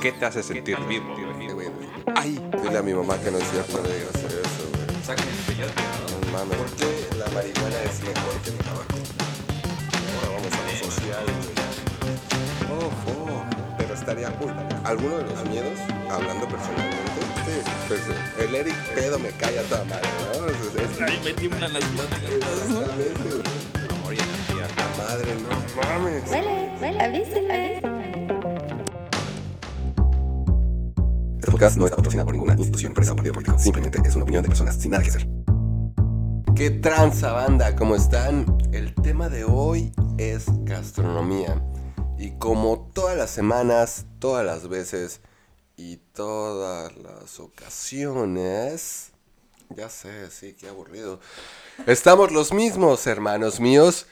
¿Qué te hace sentir vivo? Ay, dile a mi mamá que no es cierto de hacer eso, güey. Sáquenme el peyote, ¿no? No mames, ¿por qué la marihuana es mejor que el tabaco? Ahora vamos a lo social, güey. Ojo, pero estaría cool. ¿Alguno de los miedos, hablando personalmente? Sí, pues el Eric pedo me cae a toda madre, ¿no? Es, es, Ahí me tiemblan las manos. exactamente, güey. Amor y energía. Madre, no mames. Huele, huele, avíseme. Este podcast no está patrocinado por ninguna institución, empresa o partido político. Simplemente es una opinión de personas sin nada que hacer. ¿Qué tranza banda? ¿Cómo están? El tema de hoy es gastronomía. Y como todas las semanas, todas las veces y todas las ocasiones... Ya sé, sí, qué aburrido. Estamos los mismos, hermanos míos.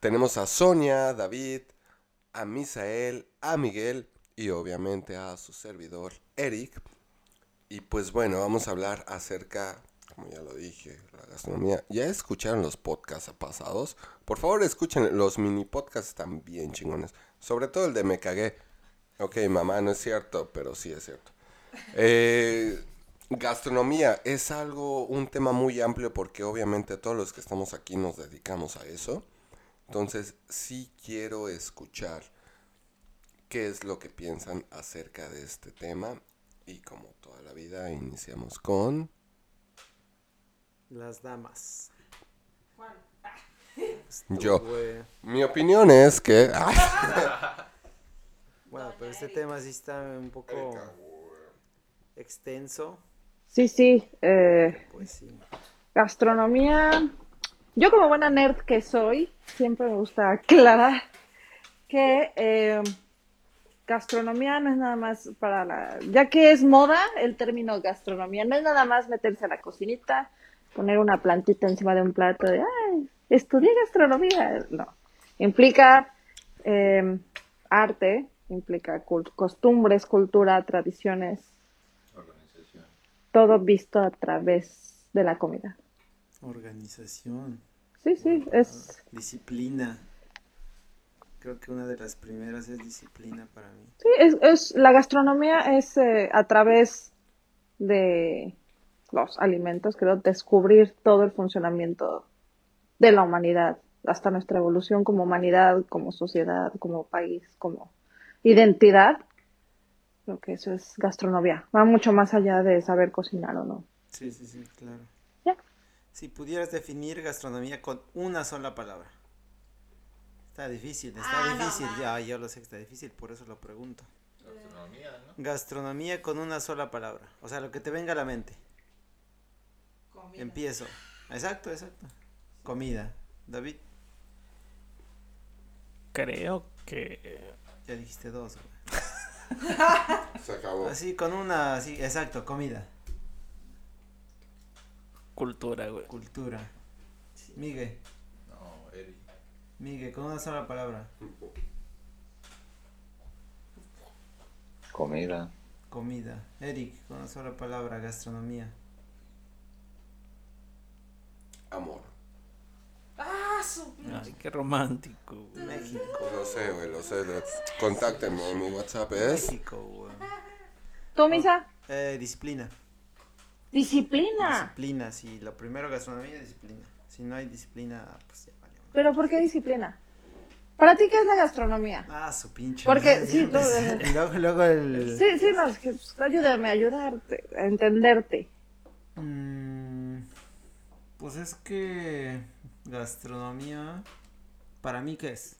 Tenemos a Sonia, David, a Misael, a Miguel y obviamente a su servidor Eric. Y pues bueno, vamos a hablar acerca, como ya lo dije, la gastronomía. ¿Ya escucharon los podcasts pasados? Por favor, escuchen los mini podcasts están bien chingones. Sobre todo el de Me Cagué. Ok, mamá, no es cierto, pero sí es cierto. Eh, gastronomía es algo, un tema muy amplio porque obviamente todos los que estamos aquí nos dedicamos a eso. Entonces, sí quiero escuchar qué es lo que piensan acerca de este tema. Y como toda la vida, iniciamos con... Las damas. Yo. Mi opinión es que... Bueno, pero este tema sí está un poco extenso. Sí, sí. eh, Pues sí. gastronomía. Yo como buena nerd que soy, siempre me gusta aclarar que eh, gastronomía no es nada más para la... Ya que es moda el término gastronomía, no es nada más meterse a la cocinita, poner una plantita encima de un plato de, ay, estudié gastronomía. No. Implica eh, arte, implica cul- costumbres, cultura, tradiciones, todo visto a través de la comida. Organización. Sí, sí, es, Disciplina. Creo que una de las primeras es disciplina para mí. sí, es, es- la gastronomía es eh, a través de los alimentos, creo, descubrir todo el funcionamiento de la humanidad, hasta nuestra evolución como humanidad, como sociedad, como país, como identidad. Creo que eso es gastronomía. Va mucho más allá de saber cocinar o no. Sí, sí, sí, claro. Ya. Si pudieras definir gastronomía con una sola palabra. Está difícil, está difícil. Ya, yo lo sé que está difícil, por eso lo pregunto. Gastronomía, ¿no? Gastronomía con una sola palabra. O sea, lo que te venga a la mente. Empiezo. Exacto, exacto. Comida. David, Creo que ya dijiste dos. güey. Se acabó. Así, con una, así, exacto, comida. cultura, güey. Cultura. Migue, No, Eri. Migue, con una sola palabra. Comida. Comida. Eric, con una sola palabra. Gastronomía. Amor. Ay, qué romántico. güey. México. Lo sé, güey, lo sé. Contáctenme, mi WhatsApp es... México, güey. ¿Tú, Misa? Eh, disciplina. Disciplina. Disciplina, sí. Lo primero, gastronomía, disciplina. Si no hay disciplina, pues ya valió. ¿Pero por qué disciplina? ¿Para ti qué es la gastronomía? Ah, su pinche. Porque, madre. sí, tú- Y luego, luego el. Sí, sí, no, es que pues, ayúdame a ayudarte, a entenderte. Mm, pues es que gastronomía, para mí, ¿qué es?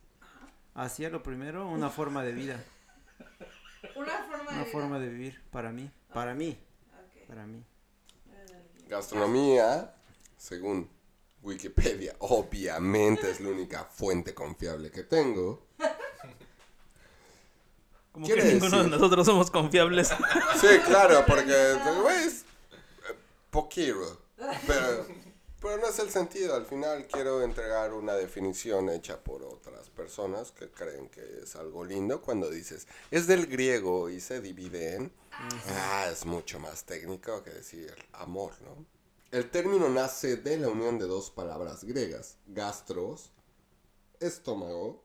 Hacia lo primero, una forma de vida. Una forma Una de forma de vivir, para mí. Para mí. Para mí. Gastronomía, según Wikipedia, obviamente es la única fuente confiable que tengo. Como que ninguno de nosotros somos confiables. Sí, claro, porque, güey, es eh, poquito. Pero, pero no es el sentido. Al final quiero entregar una definición hecha por otras personas que creen que es algo lindo. Cuando dices, es del griego y se divide en... Ah, es mucho más técnico que decir amor, ¿no? El término nace de la unión de dos palabras griegas, gastros, estómago,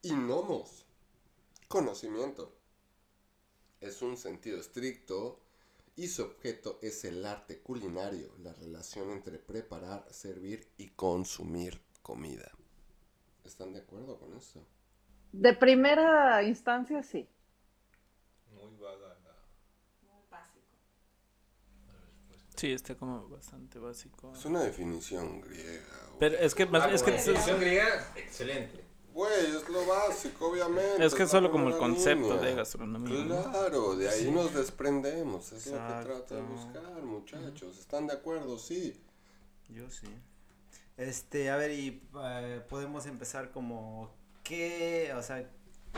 y nomos, conocimiento. Es un sentido estricto y su objeto es el arte culinario, la relación entre preparar, servir y consumir comida. ¿Están de acuerdo con eso? De primera instancia, sí. Muy vaga la. Sí, está como bastante básico. Es una definición griega. Pero es que, más- es que, definición griega, excelente. Güey, es lo básico, obviamente. es que es solo como el concepto línea. de gastronomía. ¿no? Claro, de ahí nos desprendemos. Es lo que Exacto. trato de buscar, muchachos. ¿Están de acuerdo? Sí. Yo sí. Este, a ver, y eh, podemos empezar como, ¿qué, o sea,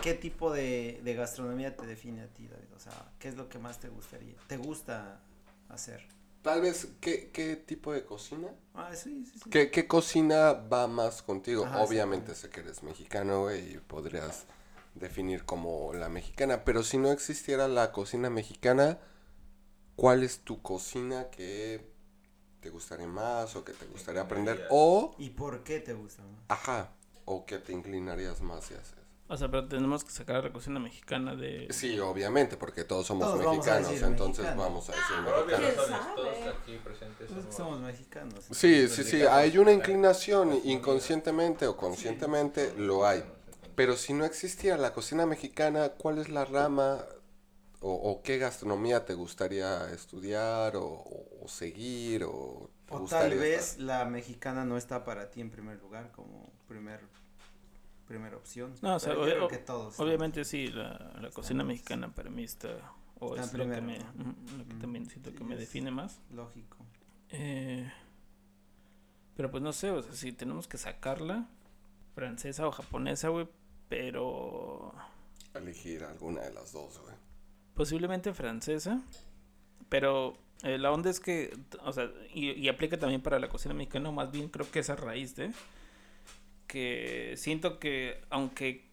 qué tipo de, de gastronomía te define a ti, David? O sea, ¿qué es lo que más te gustaría, te gusta hacer? Tal vez, ¿qué, qué tipo de cocina? Ah, sí, sí, sí. ¿Qué, qué cocina va más contigo? Ajá, Obviamente sé que eres mexicano, güey, y podrías definir como la mexicana. Pero si no existiera la cocina mexicana, ¿cuál es tu cocina que te gustaría más o que te gustaría aprender? O, ¿Y por qué te gusta más? ajá, o que te inclinarías más si haces. O sea, pero tenemos que sacar la cocina mexicana de... Sí, obviamente, porque todos somos Todos a mexicanos, entonces mexicano. vamos a decir Obvio, mexicanos. no ¿Quién somos todos aquí presentes. Somos- somos mexicanos. Sí, sí, sí, hay una inclinación, inconscientemente o conscientemente lo hay. Pero si no existiera la cocina mexicana, ¿cuál es la rama o, o qué gastronomía te gustaría estudiar o, seguir o tal vez estar? la mexicana no está para ti en primer lugar como primer primera opción. No, o sea, yo creo que todos. Obviamente sí, la, la cocina mexicana para mí está... O Está es lo que, me, lo que Mm, también siento que me define más. Lógico. Eh, pero pues no sé, o sea, si tenemos que sacarla, francesa o japonesa, güey, pero Elegir alguna de las dos, güey. posiblemente francesa, pero eh, la onda es que, o sea, y, y aplica también para la cocina mexicana, o más bien creo que es a raíz de que siento que aunque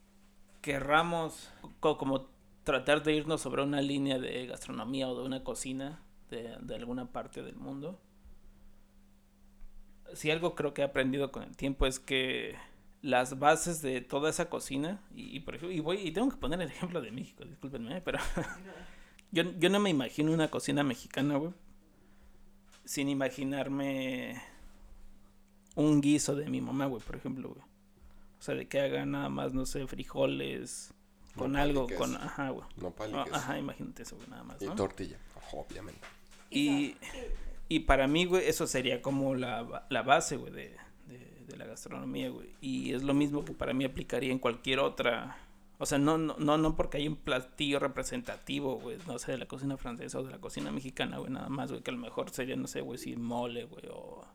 querramos co- como tratar de irnos sobre una línea de gastronomía o de una cocina de, de alguna parte del mundo, si algo creo que he aprendido con el tiempo es que las bases de toda esa cocina, y, por ejemplo, y voy, y tengo que poner el ejemplo de México, discúlpenme, pero yo, yo no me imagino una cocina mexicana, güey, sin imaginarme un guiso de mi mamá, güey, por ejemplo, güey. O sea, de que haga nada más, no sé, frijoles con y algo, con, ajá, güey. Y Ah, queso. Ajá, imagínate eso, güey, nada más, Y ¿no? tortilla, obviamente. Y, y para mí, güey, eso sería como la, la base, güey, de, de, de la gastronomía, güey. Y es lo mismo que para mí aplicaría en cualquier otra... O sea, no, no, no, no porque hay un platillo representativo, güey, no sé, de la cocina francesa o de la cocina mexicana, güey, nada más, güey, que a lo mejor sería, no sé, güey, si mole, güey, o...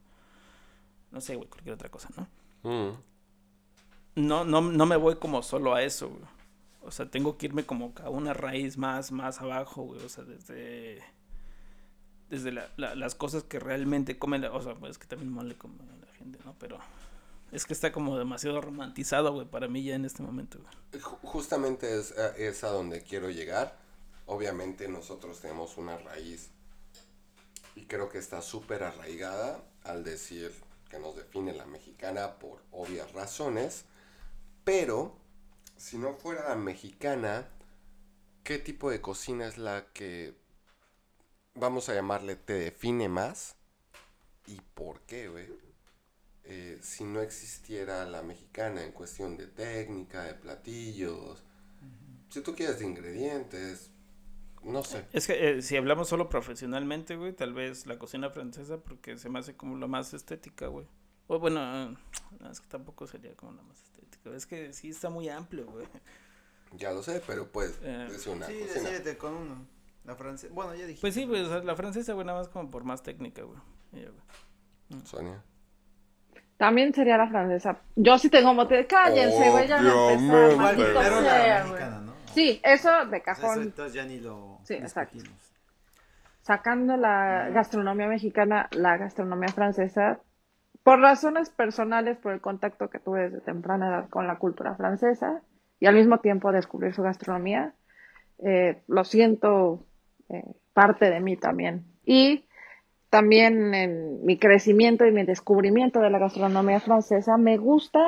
No sé, güey, cualquier otra cosa, ¿no? Mm. no, no, no me voy como solo a eso, güey. O sea, tengo que irme como a una raíz más, más abajo, güey. O sea, desde. Desde la- la- las cosas que realmente comen. la- o sea, pues, es que también mole come la gente, ¿no? Pero. Es que está como demasiado romantizado, güey, para mí ya en este momento, güey. Justamente es, a- es a donde quiero llegar. Obviamente nosotros tenemos una raíz y creo que está súper arraigada al decir que nos define la mexicana por obvias razones. Pero si no fuera la mexicana, ¿qué tipo de cocina es la que vamos a llamarle te define más? ¿Y por qué, güey? eh, si no existiera la mexicana en cuestión de técnica, de platillos, si tú quieres de ingredientes, no sé. Es que eh, si hablamos solo profesionalmente, güey, tal vez la cocina francesa, porque se me hace como la más estética, güey. O bueno, eh, no, es que tampoco sería como la más estética. Es que sí está muy amplio, güey. Ya lo sé, pero pues Eh, es una Sí, cocina. decídete con uno. La francesa. Bueno, ya dije. Pues sí, pues la francesa, güey, nada más como por más técnica, güey. Ya, güey. Sonia. También sería la francesa. Yo sí tengo mote. Cállense, güey, ya me empezó. Maldito pero sea, güey. Sí, eso de eso cajón. entonces ya ni lo Sí, exacto. Sacando la gastronomía mexicana, la gastronomía francesa, por razones personales, por el contacto que tuve desde temprana edad con la cultura francesa y al mismo tiempo descubrir su gastronomía, eh, lo siento eh, parte de mí también. Y también en mi crecimiento y mi descubrimiento de la gastronomía francesa, me gusta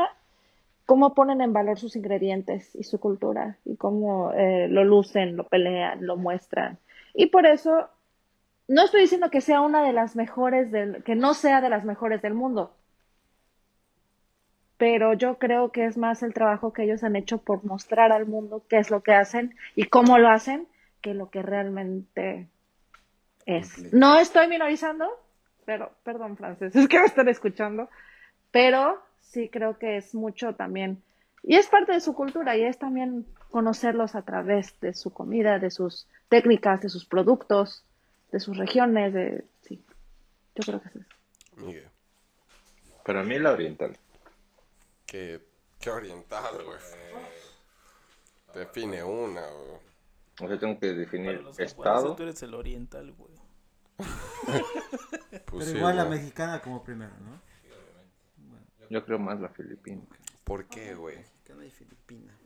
cómo ponen en valor sus ingredientes y su cultura y cómo eh, lo lucen, lo pelean, lo muestran. Y por eso, no estoy diciendo que sea una de las mejores del, que no sea de las mejores del mundo, pero yo creo que es más el trabajo que ellos han hecho por mostrar al mundo qué es lo que hacen y cómo lo hacen que lo que realmente es. No estoy minorizando, pero, perdón, Frances, es que me están escuchando, pero sí creo que es mucho también, y es parte de su cultura, y es también conocerlos a través de su comida, de sus técnicas, de sus productos, de sus regiones, de, sí, yo creo que es eso. Miguel, Para mí la oriental. qué, qué oriental, güey. Define una, güey. O sea, tengo que Para definir los estado. tú eres el oriental, güey. Pues Pero sí, igual la mexicana como primero, ¿no? Yo creo más la filipina. ¿Por qué, güey? Mexicana y filipina.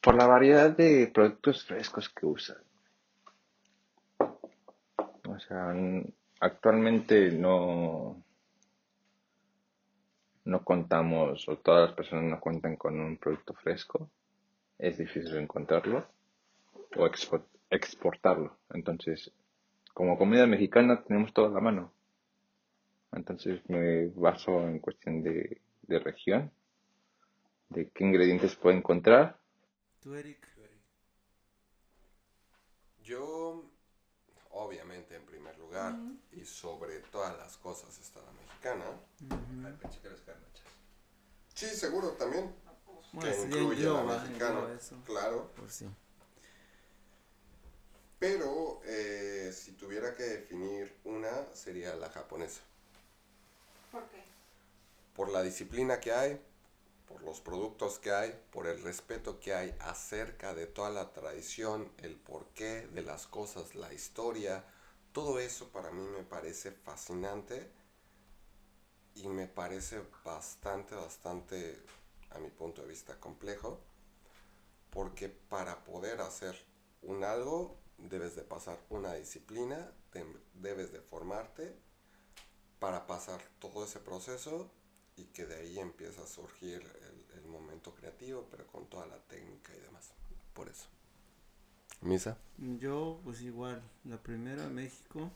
Por la variedad de productos frescos que usan. O sea, actualmente no, no contamos, o todas las personas no cuentan con un producto fresco. Es difícil encontrarlo o expo- exportarlo. Entonces, como comida mexicana tenemos todo a la mano. Entonces me baso en cuestión de, de región, de qué ingredientes puedo encontrar Tú, Eric. Yo, obviamente, en primer lugar, y sobre todas las cosas está la mexicana. Sí, seguro también. Bueno, que sí, incluye yo, la mexicana, claro. Por sí. Pero eh, si tuviera que definir una, sería la japonesa. ¿Por qué? Por la disciplina que hay, por los productos que hay, por el respeto que hay acerca de toda la tradición, el porqué de las cosas, la historia, todo eso para mí me parece fascinante y me parece bastante, bastante, a mi punto de vista, complejo, porque para poder hacer un algo debes de pasar una disciplina, de- debes de formarte para pasar todo ese proceso y que de ahí empieza a surgir el, el momento creativo, pero con toda la técnica y demás. Por eso. Misa. Yo, pues igual, la primera México,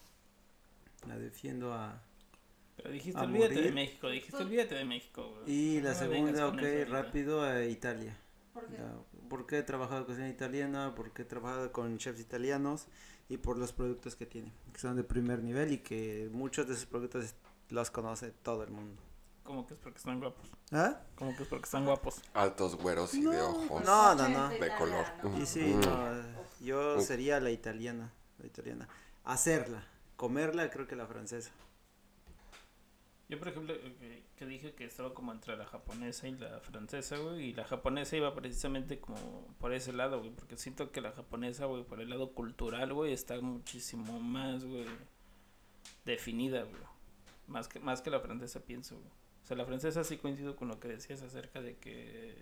la defiendo a... Pero dijiste, A olvídate de. México, dijiste, olvídate de México. Y la No segunda, con ok, rápido, a Italia. ¿Por qué? Porque he trabajado cocina italiana, porque he trabajado con chefs italianos y por los productos que tiene, que son de primer nivel y que muchos de esos productos los conoce todo el mundo. Como que es porque están guapos. ¿Ah? Como que es porque están guapos. Altos güeros y de ojos. No, no, no. De color. Y sí, Mm. no, yo Mm. sería la italiana, la italiana. Hacerla, comerla, creo que la francesa. Yo, por ejemplo, eh, que, que dije que estaba como entre la japonesa y la francesa, güey. Y la japonesa iba precisamente como por ese lado, güey. Porque siento que la japonesa, güey, por el lado cultural, güey, está muchísimo más, güey, definida, güey. Más que, más que la francesa, pienso, güey. O sea, la francesa sí coincido con lo que decías acerca de que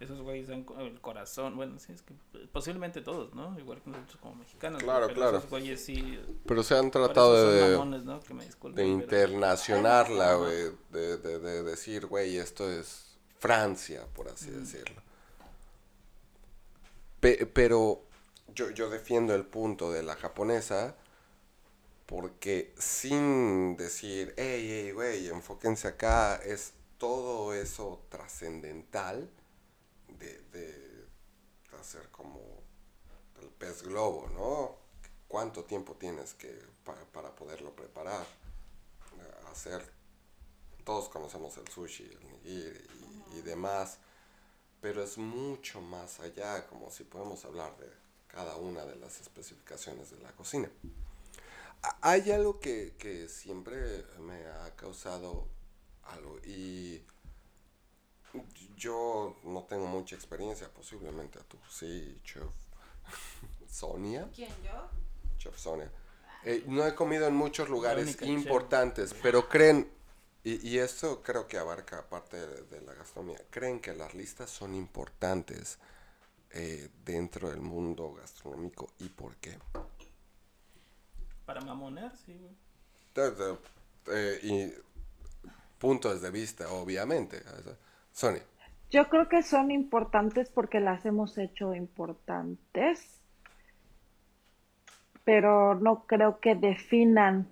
esos güeyes dan el corazón. Bueno, sí, es que posiblemente todos, ¿no? Igual que nosotros como mexicanos. Claro, pero claro. Esos güeyes sí. Pero se han tratado de, mamones, ¿no? Que me de disculpen, internacionarla, güey. De, de, de decir, güey, esto es Francia, por así decirlo. Pe- pero yo, yo defiendo el punto de la japonesa porque sin decir, hey, hey, güey, enfóquense acá, es todo eso trascendental de, de hacer como el pez globo, ¿no? ¿Cuánto tiempo tienes que pa- para poderlo preparar? Hacer, todos conocemos el sushi, el nigiri y, y demás, pero es mucho más allá, como si podemos hablar de cada una de las especificaciones de la cocina. Hay algo que, que siempre me ha causado algo y yo no tengo mucha experiencia, posiblemente tú sí, chef Sonia, ¿Quién, yo? chef Sonia. Eh, no he comido en muchos lugares chef. importantes, pero creen, y, y esto creo que abarca parte de, de la gastronomía, creen que las listas son importantes eh, dentro del mundo gastronómico y por qué. Para mamonear, sí, eh, y puntos de vista, obviamente. o sea, Sony, Yo creo que son importantes porque las hemos hecho importantes, pero no creo que definan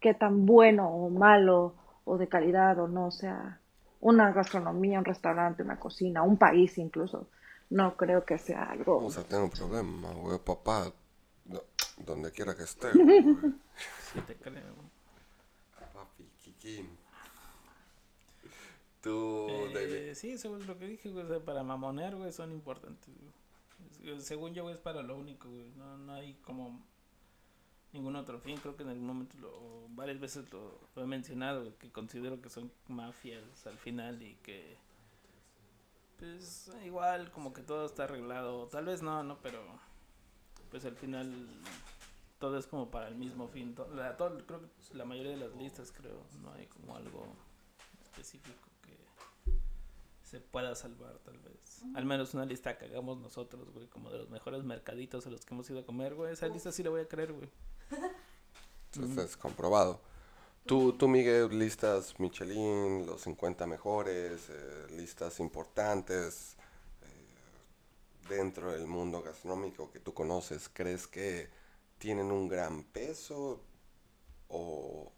qué tan bueno o malo o de calidad o no sea una gastronomía, un restaurante, una cocina, un país incluso. No creo que sea algo. vamos a tener un problema, güey, papá. no, donde quiera que esté, güey. Sí, te creo. Papi, Kikín. Tú, Eh, sí, eso es lo que dije, para mamonear, güey, son importantes, Según yo, es para lo único. No, no hay como ningún otro fin. Creo que en algún momento, lo, varias veces lo, he mencionado, que considero que son mafias al final y que, pues, igual como que todo está arreglado. Tal vez no, no, pero, pues al final todo es como para el mismo fin. La- todo- creo que la mayoría de las listas, creo, no hay como algo específico se pueda salvar tal vez. Al menos una lista que hagamos nosotros, güey, como de los mejores mercaditos a los que hemos ido a comer, güey. Esa lista sí la voy a creer, güey. Esto es comprobado. Tú, tú, Miguel, listas Michelin, los 50 mejores, eh, listas importantes eh, dentro del mundo gastronómico que tú conoces, ¿crees que tienen un gran peso o,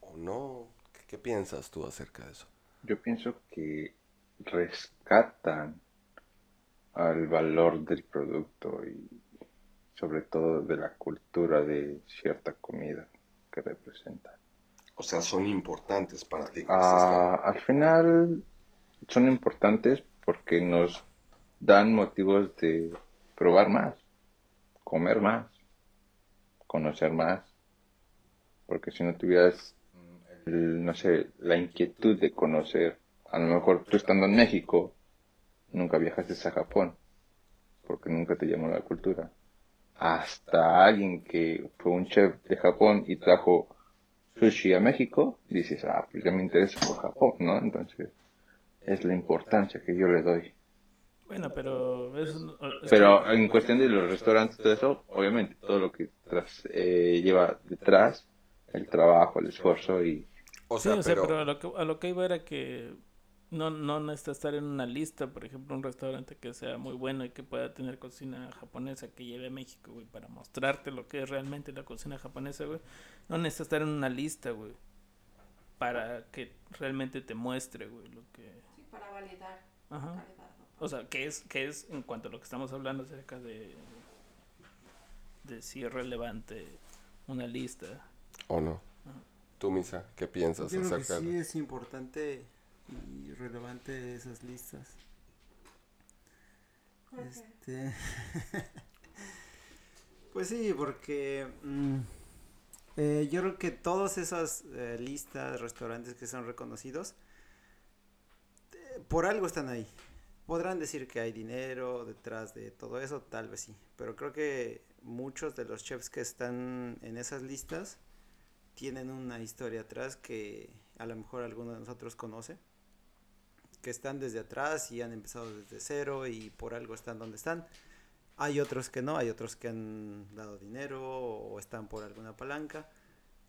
o no? ¿Qué, qué piensas tú acerca de eso? Yo pienso que rescatan al valor del producto y sobre todo de la cultura de cierta comida que representa. O sea, son importantes para ti. Ah, al final son importantes porque nos dan motivos de probar más, comer más, conocer más. Porque si no tuvieras, el- no sé, la inquietud de conocer, a lo mejor tú estando en México, nunca viajaste a Japón, porque nunca te llamó la cultura. Hasta alguien que fue un chef de Japón y trajo sushi a México, dices, ah, pues ya me interesa por Japón, ¿no? Entonces, es la importancia que yo le doy. Bueno, pero no- es Pero que- en cuestión de los restaurantes, todo eso, obviamente, todo lo que tras, eh, lleva detrás, el trabajo, el esfuerzo y... O Sí, sea, o sea, pero, pero a lo que, a lo que iba era que no, no necesita estar en una lista, por ejemplo, un restaurante que sea muy bueno y que pueda tener cocina japonesa que lleve a México, güey, para mostrarte lo que es realmente la cocina japonesa, güey. No necesita estar en una lista, güey, para que realmente te muestre, güey, lo que... Sí, para validar Ajá. la calidad. ¿no? O sea, que es, que es en cuanto a lo que estamos hablando acerca de, de si es relevante una lista. ¿o no? Tú, Misa, ¿qué piensas Yo creo que acerca sí de es importante y relevante esas listas. Este... pues sí, porque mm, eh, yo creo que todas esas eh, listas, restaurantes que son reconocidos, eh, por algo están ahí. Podrán decir que hay dinero detrás de todo eso, tal vez sí, pero creo que muchos de los chefs que están en esas listas tienen una historia atrás que a lo mejor alguno de nosotros conoce, que están desde atrás y han empezado desde cero y por algo están donde están. Hay otros que no, hay otros que han dado dinero o están por alguna palanca.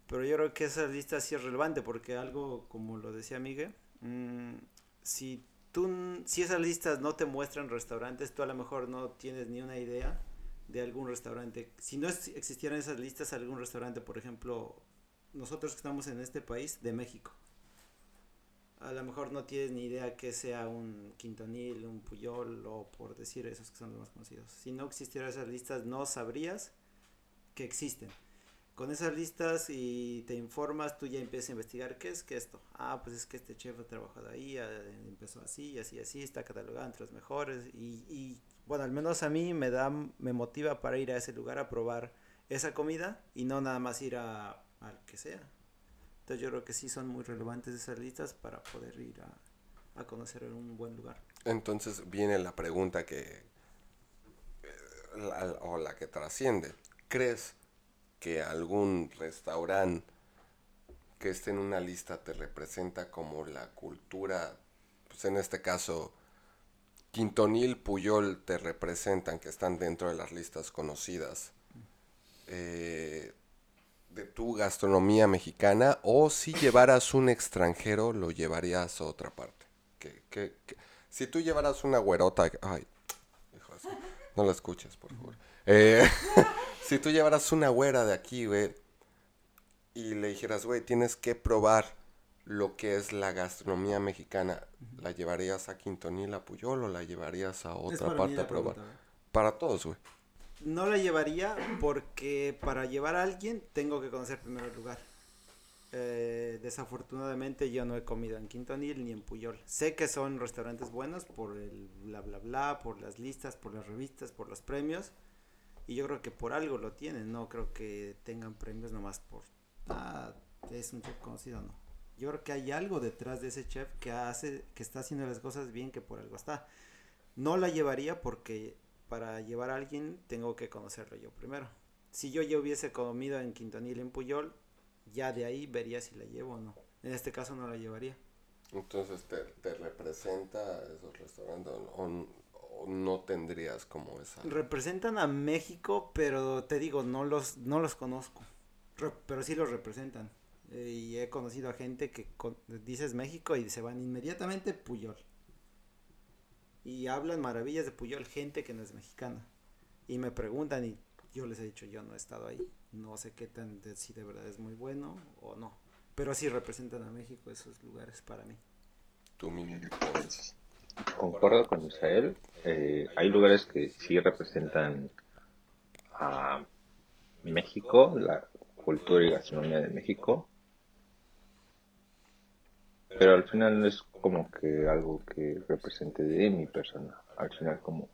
Pero yo creo que esa lista sí es relevante porque algo, como lo decía Miguel, mm, si, tú, si esas listas no te muestran restaurantes, tú a lo mejor no tienes ni una idea de algún restaurante. Si no existieran esas listas, algún restaurante, por ejemplo, nosotros estamos en este país, de México. A lo mejor no tienes ni idea que sea un Quintonil, un Puyol o por decir esos que son los más conocidos. Si no existieran esas listas no sabrías que existen. Con esas listas y te informas, tú ya empiezas a investigar qué es que esto. Ah, pues es que este chef ha trabajado ahí, empezó así, así, así, está catalogado entre los mejores. Y, y bueno, al menos a mí me da, me motiva para ir a ese lugar a probar esa comida y no nada más ir a al que sea. Entonces yo creo que sí son muy relevantes esas listas para poder ir a, a conocer un buen lugar. Entonces viene la pregunta que, eh, la- o la que trasciende. ¿Crees que algún restaurante que esté en una lista te representa como la cultura, pues en este caso, Quintonil, Puyol te representan, que están dentro de las listas conocidas? Eh, de tu gastronomía mexicana o si llevaras un extranjero lo llevarías a otra parte. Que, que- que- si tú llevaras una güerota, ay, hijo de su- no la escuches, por favor. Eh, si tú llevaras una güera de aquí, güey, y le dijeras, güey, tienes que probar lo que es la gastronomía mexicana, ¿la llevarías a Quintonil, a Puyol o la llevarías a otra parte a probar? pregunta, ¿eh? Para todos, güey. No la llevaría porque para llevar a alguien tengo que conocer primero el lugar. Eh, desafortunadamente yo no he comido en Quintonil ni en Puyol. Sé que son restaurantes buenos por el bla bla bla, por las listas, por las revistas, por los premios. Y yo creo que por algo lo tienen, no creo que tengan premios nomás por... Ah, es un chef conocido, no. Yo creo que hay algo detrás de ese chef que hace, que está haciendo las cosas bien, que por algo está. No la llevaría porque para llevar a alguien tengo que conocerlo yo primero. Si yo ya hubiese comido en Quintonil en Puyol, ya de ahí vería si la llevo o no. En este caso no la llevaría. Entonces, ¿te, te representa esos restaurantes o, no tendrías como esa... Representan a México, pero te digo, no los, no los conozco. Re- pero sí los representan. Eh, y he conocido a gente que con- dices México y se van inmediatamente Puyol. Y hablan maravillas de Puyol, gente que no es mexicana. Y me preguntan y yo les he dicho, yo no he estado ahí. No sé qué tan, de- si de verdad es muy bueno o no. Pero sí representan a México esos lugares para mí. Tú, mi vida? Concuerdo con Israel. eh, hay lugares que sí representan a México, la cultura y gastronomía de México. Pero al final no es como que algo que represente de mi persona. Al final como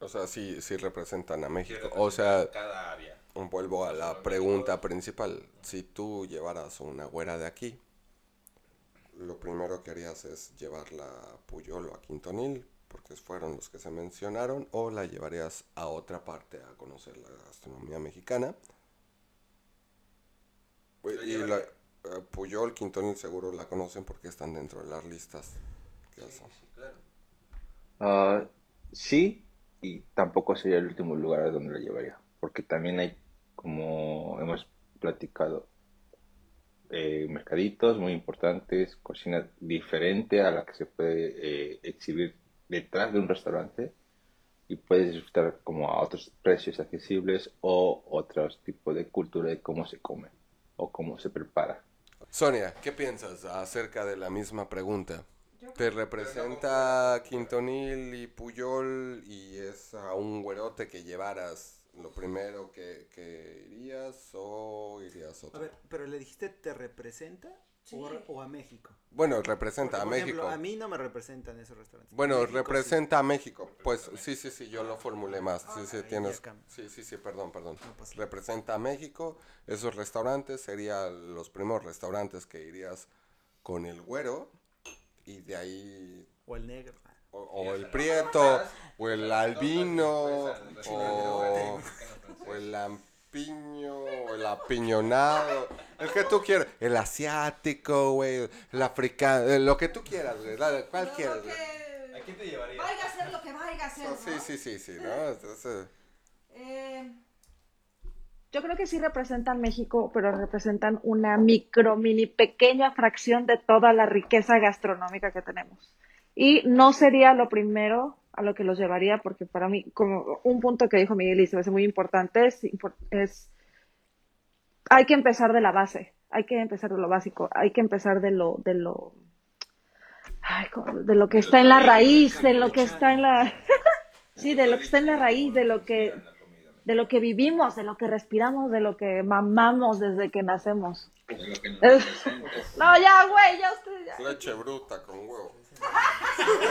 O sea, sí, sí representan a México. O sea, cada área. vuelvo a la pregunta principal. Si tú llevaras una güera de aquí, lo primero que harías es llevarla a Puyol o a Quintonil, porque fueron los que se mencionaron, o la llevarías a otra parte a conocer la gastronomía mexicana. Y la, eh, Puyol, Quintonil seguro la conocen porque están dentro de las listas. que hacen. Ah, sí, y tampoco sería el último lugar a donde la llevaría, porque también hay, como hemos platicado, eh, mercaditos muy importantes, cocina diferente a la que se puede eh, exhibir detrás de un restaurante y puedes disfrutar como a otros precios accesibles o otros tipos de cultura de cómo se come o cómo se prepara. Sonia, ¿qué piensas acerca de la misma pregunta? ¿Te representa Quintonil y Puyol y es a un güerote que llevaras lo primero que, que irías o irías a A otro? ver, pero le dijiste, ¿te representa? O, o a México. Bueno, representa a Porque, por ejemplo, México. a mí no me representan esos restaurantes. Bueno, México sí. representa a México. Pues sí, sí, sí, yo lo formulé más. Sí, sí, tienes. Sí, sí, sí, perdón, perdón. No. Representa a México. Esos restaurantes serían los primeros restaurantes que irías con el güero. Y de ahí O el negro. O, o el prieto, o el albino, o, o el lampiño, o el apiñonado. El que tú quieras. El asiático, güey. El africano. eh, Lo que tú quieras, güey. ¿Cuál quieres, güey? ¿A quién te llevaría? Vaya a ser lo que vaya a ser. Sí, sí, sí, sí, ¿no? Entonces, Eh, Yo creo que sí representan México, pero representan una micro, mini, pequeña fracción de toda la riqueza gastronómica que tenemos. Y no sería lo primero a lo que los llevaría, porque para mí, como un punto que dijo Miguel y se me hace muy importante, es, es hay que empezar de la base, hay que empezar de lo básico, hay que empezar de lo, de lo, ay, de lo que está en la raíz, de lo que está en la, sí, de lo que está en la raíz, de lo que, de lo que vivimos, de lo que respiramos, de lo que mamamos desde que nacemos. No, ya, güey, ya usted ya. leche bruta con huevo.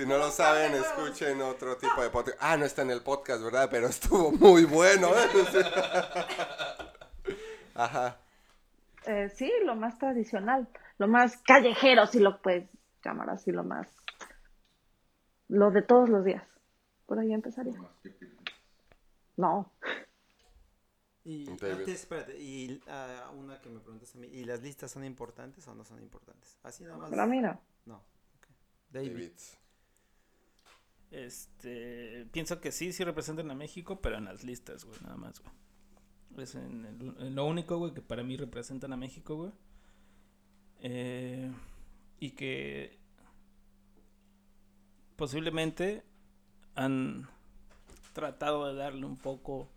Si no lo saben, escuchen otro tipo de podcast. Ah, no está en el podcast, ¿verdad? Pero estuvo muy bueno. ¿eh? Ajá. Eh, sí, lo más tradicional, lo más callejero, si lo puedes llamar así, lo más, lo de todos los días. Por ahí empezaría. No, Y David. antes, espérate, y ah, una que me preguntas a mí, ¿y las listas son importantes o no son importantes? Así nada más. para mí no. David. David. Este, pienso que sí, sí representan a México, pero en las listas, güey, nada más, güey. Es en el- lo único, güey, que para mí representan a México, güey. Eh, y que posiblemente han tratado de darle un poco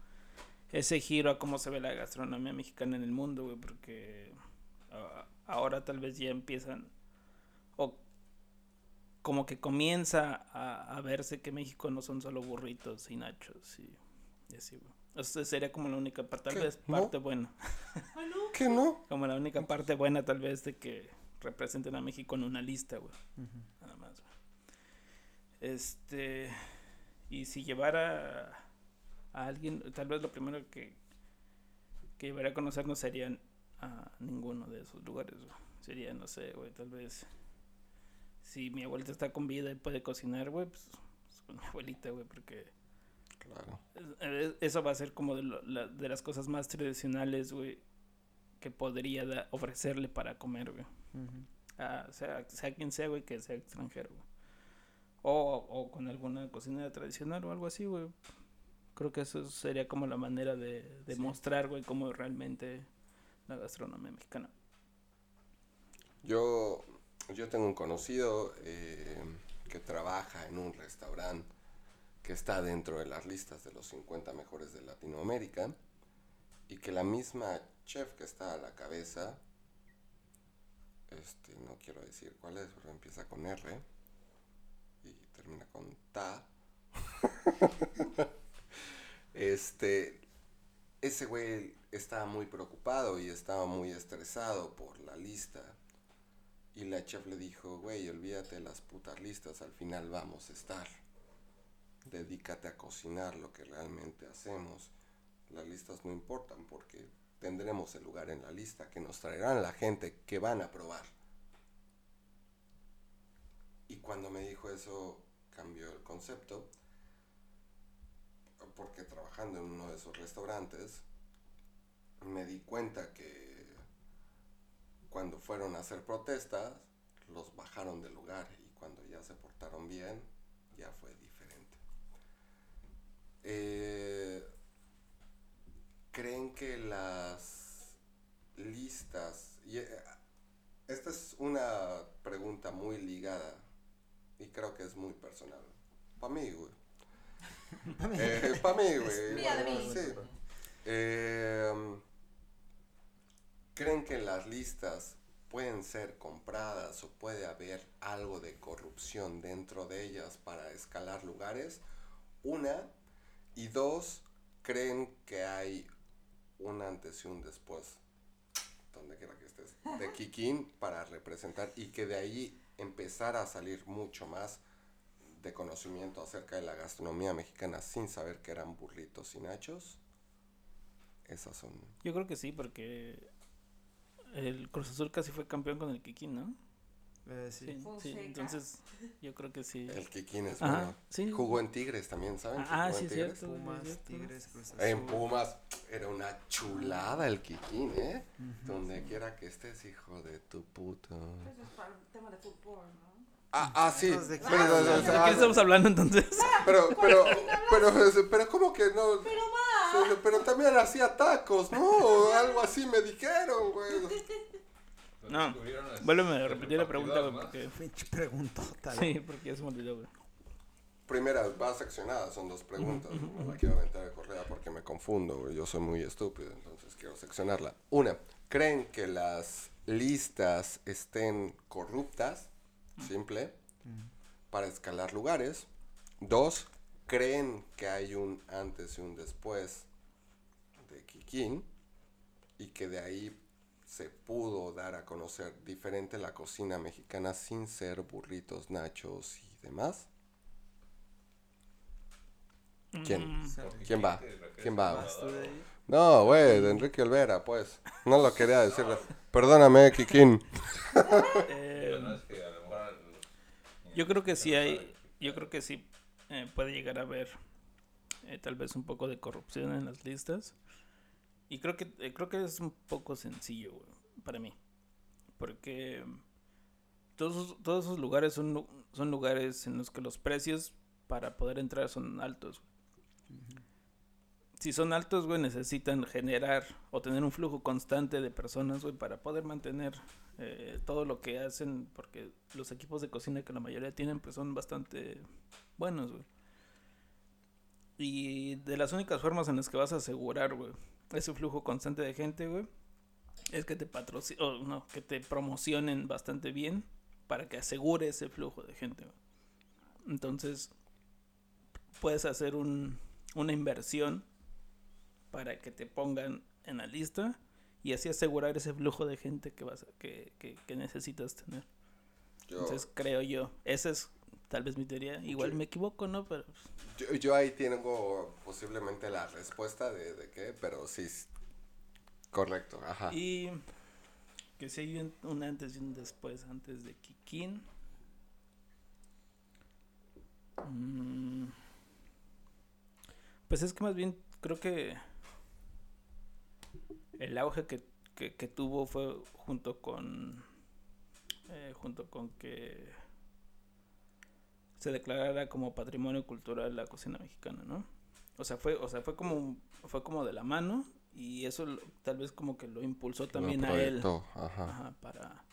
ese giro a cómo se ve la gastronomía mexicana en el mundo, güey, porque ah, ahora tal vez ya empiezan como que comienza a, a verse que México no son solo burritos y nachos y, y así, güey. Sería como la única parte, tal vez ¿No? parte buena. ¿Qué no? Como la única parte buena tal vez de que representen a México en una lista, güey. Nada más, güey. Este... Y si llevara a alguien, tal vez lo primero que, que llevaría a conocer no serían a ninguno de esos lugares, güey. Sería, no sé, güey, tal vez... Si mi abuelita está con vida y puede cocinar, güey, pues, pues con mi abuelita, güey, porque... Claro. Eso va a ser como de, lo- la- de las cosas más tradicionales, güey, que podría da- ofrecerle para comer, güey. A- sea, sea quien sea, güey, que sea extranjero, güey. O, o con alguna cocina tradicional o algo así, güey. Creo que eso sería como la manera de, de mostrar, güey, cómo realmente la gastronomía mexicana. Yo, yo tengo un conocido eh, que trabaja en un restaurante que está dentro de las listas de los 50 mejores de Latinoamérica y que la misma chef que está a la cabeza, este, no quiero decir cuál es, pero empieza con R y termina con Ta. este, ese güey estaba muy preocupado y estaba muy estresado por la lista. Y la chef le dijo, güey, olvídate de las putas listas, al final vamos a estar. Dedícate a cocinar lo que realmente hacemos. Las listas no importan porque tendremos el lugar en la lista que nos traerán la gente que van a probar. Y cuando me dijo eso, cambió el concepto. Porque trabajando en uno de esos restaurantes, me di cuenta que cuando fueron a hacer protestas, los bajaron del lugar y cuando ya se portaron bien, ya fue diferente. Eh, ¿Creen que las listas... y, eh, esta es una pregunta muy ligada y creo que es muy personal. Para mí, güey. Eh, Para mí, güey. mía de mí. Sí. Eh, ¿Creen que las listas pueden ser compradas o puede haber algo de corrupción dentro de ellas para escalar lugares? Una. Y dos, ¿creen que hay un antes y un después, donde quiera que estés, de Kikín para representar y que de ahí empezar a salir mucho más de conocimiento acerca de la gastronomía mexicana sin saber que eran burritos y nachos? Esas son... Yo creo que sí, porque el Cruz Azul casi fue campeón con el Kikín, ¿no? Eh, sí. Sí, sí, entonces yo creo que sí. El Kikín es Ajá, bueno. sí. Jugó en Tigres también, ¿saben? Ah, sí, en es Tigres? cierto. Pumas, cierto. Tigres, Cruz Azul. En Pumas era una chulada el Kikín, ¿eh? Donde quiera que estés, hijo de tu puto. Eso es para el tema de fútbol, ¿no? Ah, ah, sí. ¿de Pero, qué pero, ¿De pero, qué estamos hablando entonces? pero, pero, pero, pero, ¿cómo que no? Pero, pero también hacía tacos, ¿no? Algo así me dijeron, güey. No, vuélveme a repetir la pregunta, güey, porque... Pinche preguntota. Sí, porque ya se me olvidó, güey. Primera, va seccionada, son dos preguntas. No la quiero aventar de correa porque me confundo, güey. Yo soy muy estúpido, entonces quiero seccionarla. Una, ¿creen que las listas estén corruptas? Simple. Para escalar lugares. Dos, ¿creen que hay un antes y un después de Kikín? Y que de ahí se pudo dar a conocer diferente la cocina mexicana sin ser burritos, nachos y demás. ¿Quién? ¿Quién va? ¿Quién va? No, güey, de Enrique Olvera, pues. No lo quería decir. Perdóname, Kikín. Eh, yo creo que sí hay, yo creo que sí eh, puede llegar a haber eh, tal vez un poco de corrupción en las listas. Y creo que eh, creo que es un poco sencillo, para mí. Porque todos, todos esos lugares son, son lugares en los que los precios para poder entrar son altos. Si son altos, güey, necesitan generar o tener un flujo constante de personas, güey, para poder mantener eh, todo lo que hacen, porque los equipos de cocina que la mayoría tienen, pues son bastante buenos, güey. Y de las únicas formas en las que vas a asegurar, güey, ese flujo constante de gente, güey, es que te patrocinen, o no, que te promocionen bastante bien para que asegure ese flujo de gente. Entonces, puedes hacer un, una inversión para que te pongan en la lista y así asegurar ese flujo de gente que vas a- que, que, que necesitas tener. Yo, Entonces creo yo, esa es tal vez mi teoría. Igual me equivoco, ¿no? Pero yo, yo ahí tengo posiblemente la respuesta de, de qué, pero sí. Correcto, ajá. y que si hay un, un antes y un después antes de Kikín. Mm, Pues es que más bien creo que el auge que, que, que tuvo fue junto con eh, junto con que se declarara como patrimonio cultural la cocina mexicana, ¿no? O sea, fue, o sea, fue como fue como de la mano y eso lo- tal vez como que lo impulsó Lo también a él Ajá. Ajá, para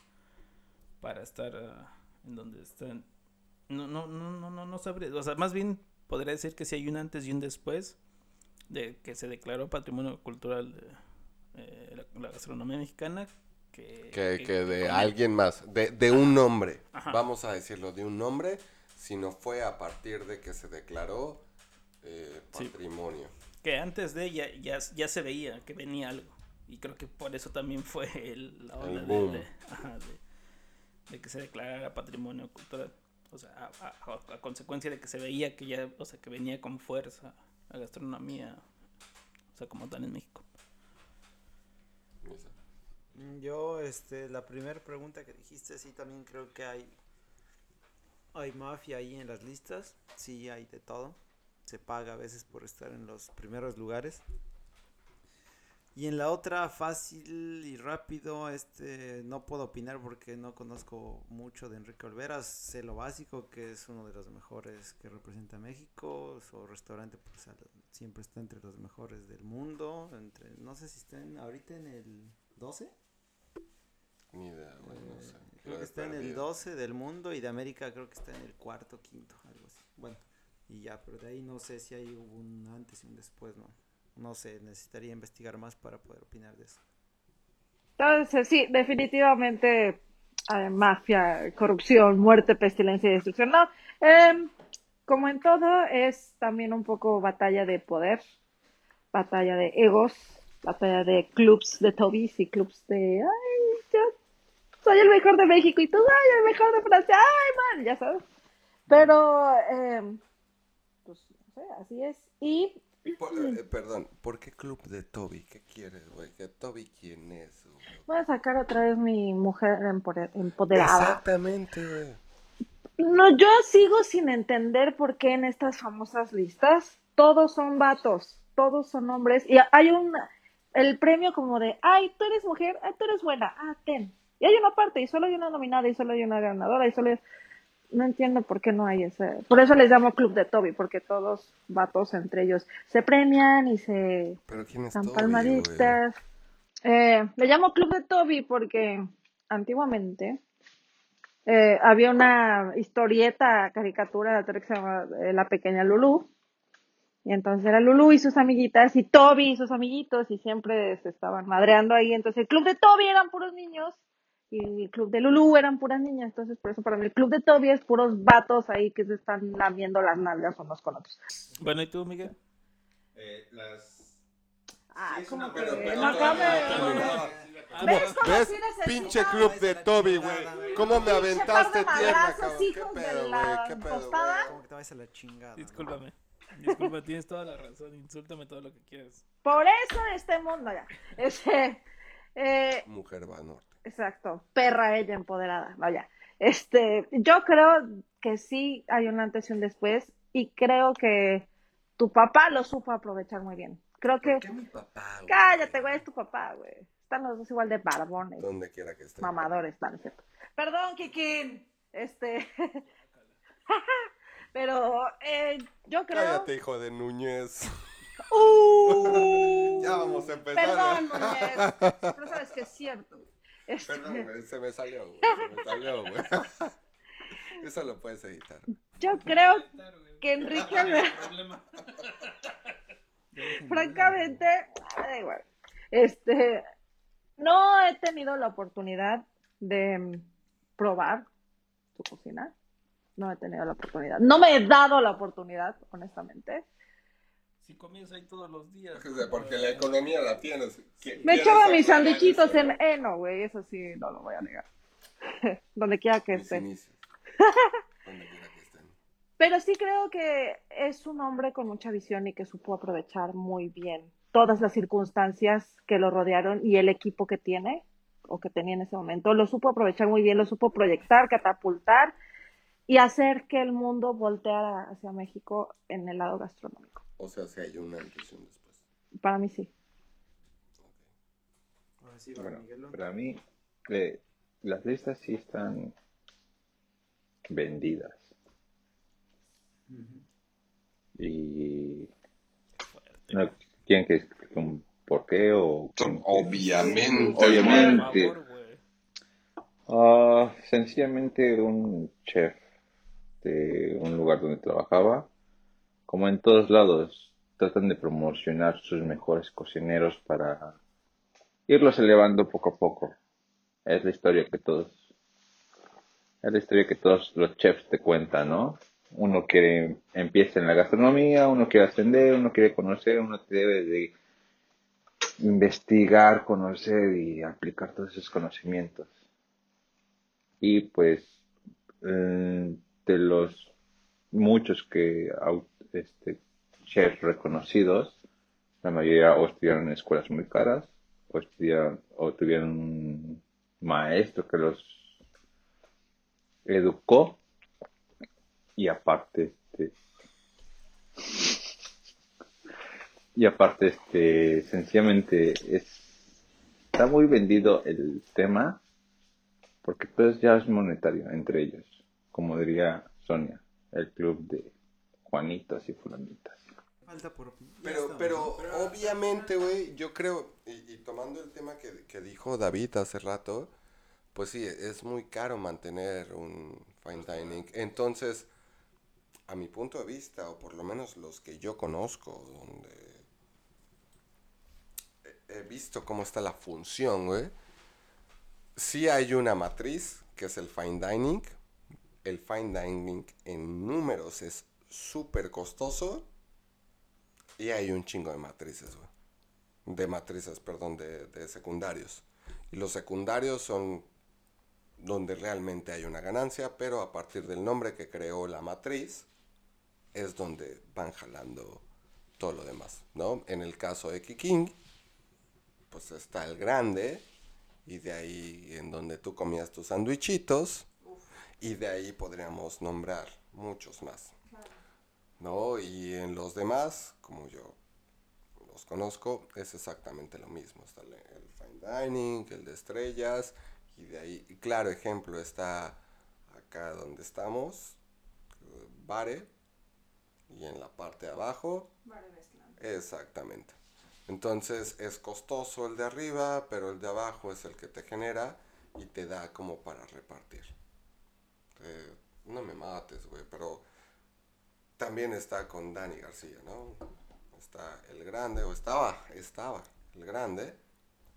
para estar ah, en donde están. No, no, no, no, no, no sabría. O sea, más bien podría decir que si hay un antes y un después de que se declaró patrimonio cultural de eh, la, la gastronomía mexicana. Que, Que, que de alguien más, de, de un nombre, Ajá. vamos a decirlo, de un nombre, sino fue a partir de que se declaró eh, Sí. patrimonio. Que antes de ya, ya, ya se veía que venía algo. Y creo que por eso también fue el, la onda de, boom. de- ajá, de- de que se declarara patrimonio cultural. O sea, a- a consecuencia de que se veía que ya, o sea, que venía con fuerza la gastronomía, o sea, como tal en México. Mm, Yo, este, la primera pregunta que dijiste, sí, también creo que hay, hay mafia ahí en las listas, sí, hay de todo, se paga a veces por estar en los primeros lugares. Y en la otra, fácil y rápido, este, no puedo opinar porque no conozco mucho de Enrique Olveras, sé lo básico, que es uno de los mejores que representa México, su restaurante pues, siempre está entre los mejores del mundo, entre, no sé si están ahorita en el 12. Ni idea, güey, no sé. Eh, Lo creo que está en el perdido. 12 del mundo y de América creo que está en el cuarto, quinto, algo así. Bueno, y ya, pero de ahí no sé si hay un antes y un después, ¿no? No sé, necesitaría investigar más para poder opinar de eso. Entonces, sí, definitivamente eh, mafia, corrupción, muerte, pestilencia y destrucción. No, em, como en todo, es también un poco batalla de poder, batalla de egos, batalla de clubs de Tobis y clubs de, ay, soy el mejor de México y tú, ay, el mejor de Francia, ay, man, ya sabes. Pero, em, pues, no sé, así es. Y Por- eh, perdón, ¿por qué club de Toby? ¿Qué quieres, güey? ¿Que Toby quién es? güey? voy a sacar otra vez mi mujer empoderada. Exactamente, güey. No, yo sigo sin entender por qué en estas famosas listas todos son vatos, todos son hombres y hay un el premio como de, ay, tú eres mujer, ay, tú eres buena, ah, ten. Y hay una parte y solo hay una nominada y solo hay una ganadora y solo hay- no entiendo por qué no hay ese. Por eso les llamo Club de Toby, porque todos vatos entre ellos se premian y se Pero ¿quién es dan Toby, palmaditas. Eh, le llamo Club de Toby porque antiguamente eh, había una historieta, caricatura que se llama eh, La Pequeña Lulú. Y entonces era Lulú y sus amiguitas y Toby y sus amiguitos y siempre se estaban madreando ahí. Entonces el club de Toby eran puros niños y el club de Lulú eran puras niñas. Entonces por eso para mí el club de Toby es puros vatos ahí que se están lamiendo las nalgas unos con otros. Bueno, ¿y tú, Miguel? Eh, las... Ah, es como que pero- pero- no cabe- Ah, ¿Ves cómo ¿Ves? sí? Pinche club de Toby, güey. ¿Cómo me aventaste tierra, cabrón? ¿Qué pedo, güey? ¿Qué pedo? Como que te vayas a la chingada. ¿no? Discúlpame. Disculpa, tienes toda la razón. Insúltame todo lo que quieras. Por eso este mundo ya. Ese, eh, Mujer va norte. Exacto, perra ella empoderada, vaya. Este, yo creo que sí hay un antes y un después y creo que tu papá lo supo aprovechar muy bien. Creo que, ¿Por qué mi papá, güey? cállate, güey, es tu papá, güey. Están los dos igual de barbones, Donde quiera que esté. mamadores, ¿no es cierto? Perdón, Kikín, este, pero eh, yo creo... Cállate, hijo de Núñez. ¡Uh! Ya vamos a empezar. Perdón, Muñez. Pero sabes que es cierto. Este, Perdón, güey, se me salió, güey. Se me salió, güey. Eso lo puedes editar. yo creo que Enrique, problema. francamente, da igual. Este, no he tenido la oportunidad de mm, probar su cocina. No he tenido la oportunidad. No me he dado la oportunidad, honestamente. Si comienza ahí todos los días. O sea, Porque la economía la tienes. ¿Qui- Me echaba mis sandwichitos en no? heno, güey. Eso sí, no lo voy a negar. Donde quiera que Mis esté. inicios. Donde quiera que estén. Pero sí creo que es un hombre con mucha visión y que supo aprovechar muy bien todas las circunstancias que lo rodearon y el equipo que tiene o que tenía en ese momento. Lo supo aprovechar muy bien, lo supo proyectar, catapultar y hacer que el mundo volteara hacia México en el lado gastronómico. O sea, si hay una antes y un después. Para mí sí. Ahora sí va Bueno, para mí, eh, las listas sí están vendidas. Y no tienen que un por qué o... Obviamente. Obviamente. Favor, güey. Ah, sencillamente un chef de un lugar donde trabajaba, como en todos lados, tratan de promocionar sus mejores cocineros para irlos elevando poco a poco. Es la historia que todos, es la historia que todos los chefs te cuentan, ¿no? Uno quiere, empieza en la gastronomía, uno quiere ascender, uno quiere conocer, uno debe de investigar, conocer y aplicar todos esos conocimientos. Y pues eh, de los muchos que au- este, chefs reconocidos, la mayoría o estudiaron en escuelas muy caras, o estudiaron, o tuvieron un maestro que los educó, y aparte, este, y aparte, este, sencillamente es, está muy vendido el tema, porque pues ya es monetario entre ellos, como diría Sonia, el club de Juanitas y Fulanitas. Falta por. ya Pero, estamos, pero obviamente, güey, yo creo, y, y tomando el tema que, que dijo David hace rato, pues sí, es muy caro mantener un fine dining. Entonces, a mi punto de vista, o por lo menos los que yo conozco, donde he- he visto cómo está la función, güey, sí hay una matriz, que es el fine dining. El fine dining en números es súper costoso. Y hay un chingo de matrices, güey. De matrices, perdón, de, de secundarios. Y los secundarios son donde realmente hay una ganancia, pero a partir del nombre que creó la matriz, es donde van jalando todo lo demás, ¿no? En el caso de Kiking, pues está el grande, y de ahí en donde tú comías tus sandwichitos, y de ahí podríamos nombrar muchos más. ¿No? Y en los demás, como yo los conozco, es exactamente lo mismo. Está el, el fine dining, el de estrellas, y de ahí, y claro ejemplo está acá donde estamos, Bare, y en la parte de abajo, exactamente. Entonces es costoso el de arriba, pero el de abajo es el que te genera y te da como para repartir. Eh, no me mates, güey, pero también está con Dani García, ¿no? Está el grande, o estaba, estaba el grande,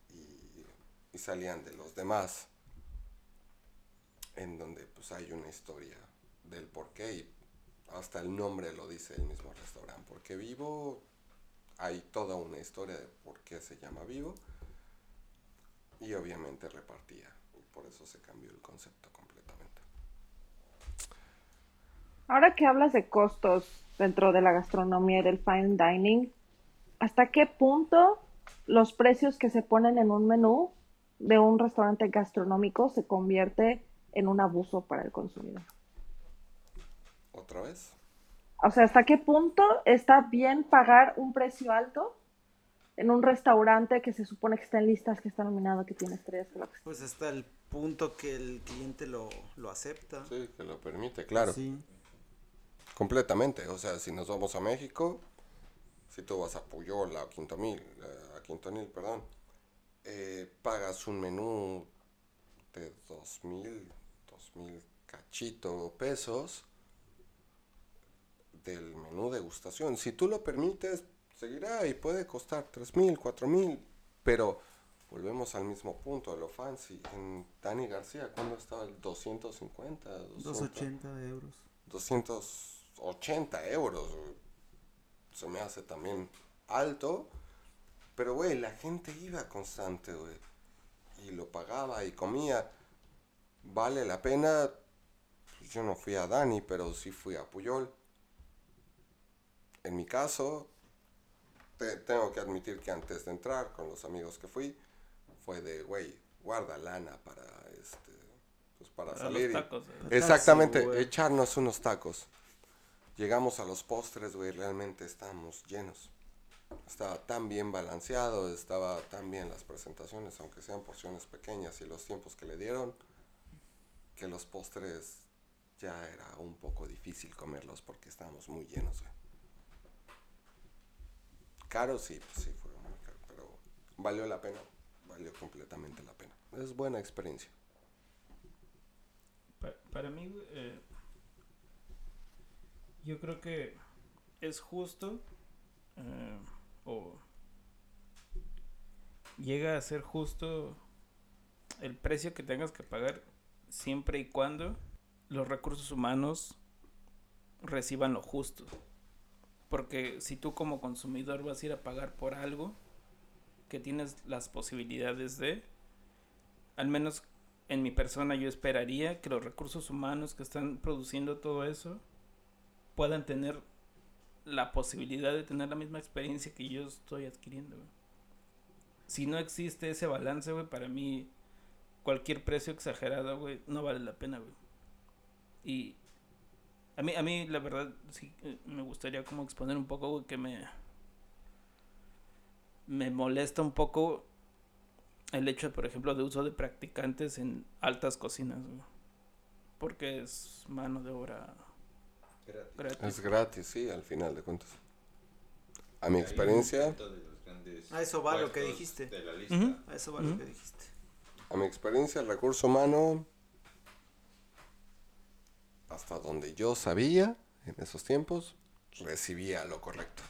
y, y salían de los demás, en donde pues hay una historia del por qué, y hasta el nombre lo dice el mismo restaurante, porque vivo, hay toda una historia de por qué se llama vivo, y obviamente repartía, por eso se cambió el concepto completamente. Ahora que hablas de costos dentro de la gastronomía y del fine dining, ¿hasta qué punto los precios que se ponen en un menú de un restaurante gastronómico se convierte en un abuso para el consumidor? ¿Otra vez? O sea, ¿hasta qué punto está bien pagar un precio alto en un restaurante que se supone que está en listas, que está nominado, que tiene estrellas? que lo que sea? Pues hasta el punto que el cliente lo, lo acepta. Sí, que lo permite, claro. Sí. Completamente. O sea, si nos vamos a México, Si tú vas a Puyol, a Quintonil, eh, a Quintonil, perdón, eh, pagas un menú de dos mil, dos mil cachito pesos del menú degustación. Si tú lo permites, seguirá y puede costar tres mil, cuatro mil, pero volvemos al mismo punto, a lo fancy. En Dani García, ¿cuándo estaba el 250? 200? 280 euros. 280 euros. Se me hace también alto. Pero, güey, la gente iba constante, güey. Y lo pagaba y comía. Vale la pena. Pues yo no fui a Dani, pero sí fui a Puyol. En mi caso, te- tengo que admitir que antes de entrar con los amigos que fui, fue de, güey, guarda lana para este. Pues para, Para salir. los tacos. güey. Taxi, Exactamente, echarnos unos tacos. Llegamos a los postres, güey, realmente estábamos llenos. Estaba tan bien balanceado, estaba tan bien las presentaciones, aunque sean porciones pequeñas y los tiempos que le dieron, que los postres ya era un poco difícil comerlos porque estábamos muy llenos, güey. Caro sí, pues sí, fue muy caro, pero valió la pena, valió completamente la pena. Es buena experiencia. Pa- para mí, eh, yo creo que es justo eh, o llega a ser justo el precio que tengas que pagar siempre y cuando los recursos humanos reciban lo justo. Porque si tú como consumidor vas a ir a pagar por algo que tienes las posibilidades de, al menos en mi persona yo esperaría que los recursos humanos que están produciendo todo eso puedan tener la posibilidad de tener la misma experiencia que yo estoy adquiriendo. Si no existe ese balance, para mí cualquier precio exagerado, no vale la pena. Y a mí, a mí la verdad, sí, eh, me gustaría como exponer un poco, que me... Me molesta un poco el hecho, por ejemplo, de uso de practicantes en altas cocinas. Porque es mano de obra gratis. Es gratis, sí, al final de cuentas. A mi experiencia, A eso va lo que dijiste. A eso va lo que dijiste. a mi experiencia, el recurso humano, hasta donde yo sabía en esos tiempos, recibía lo correcto.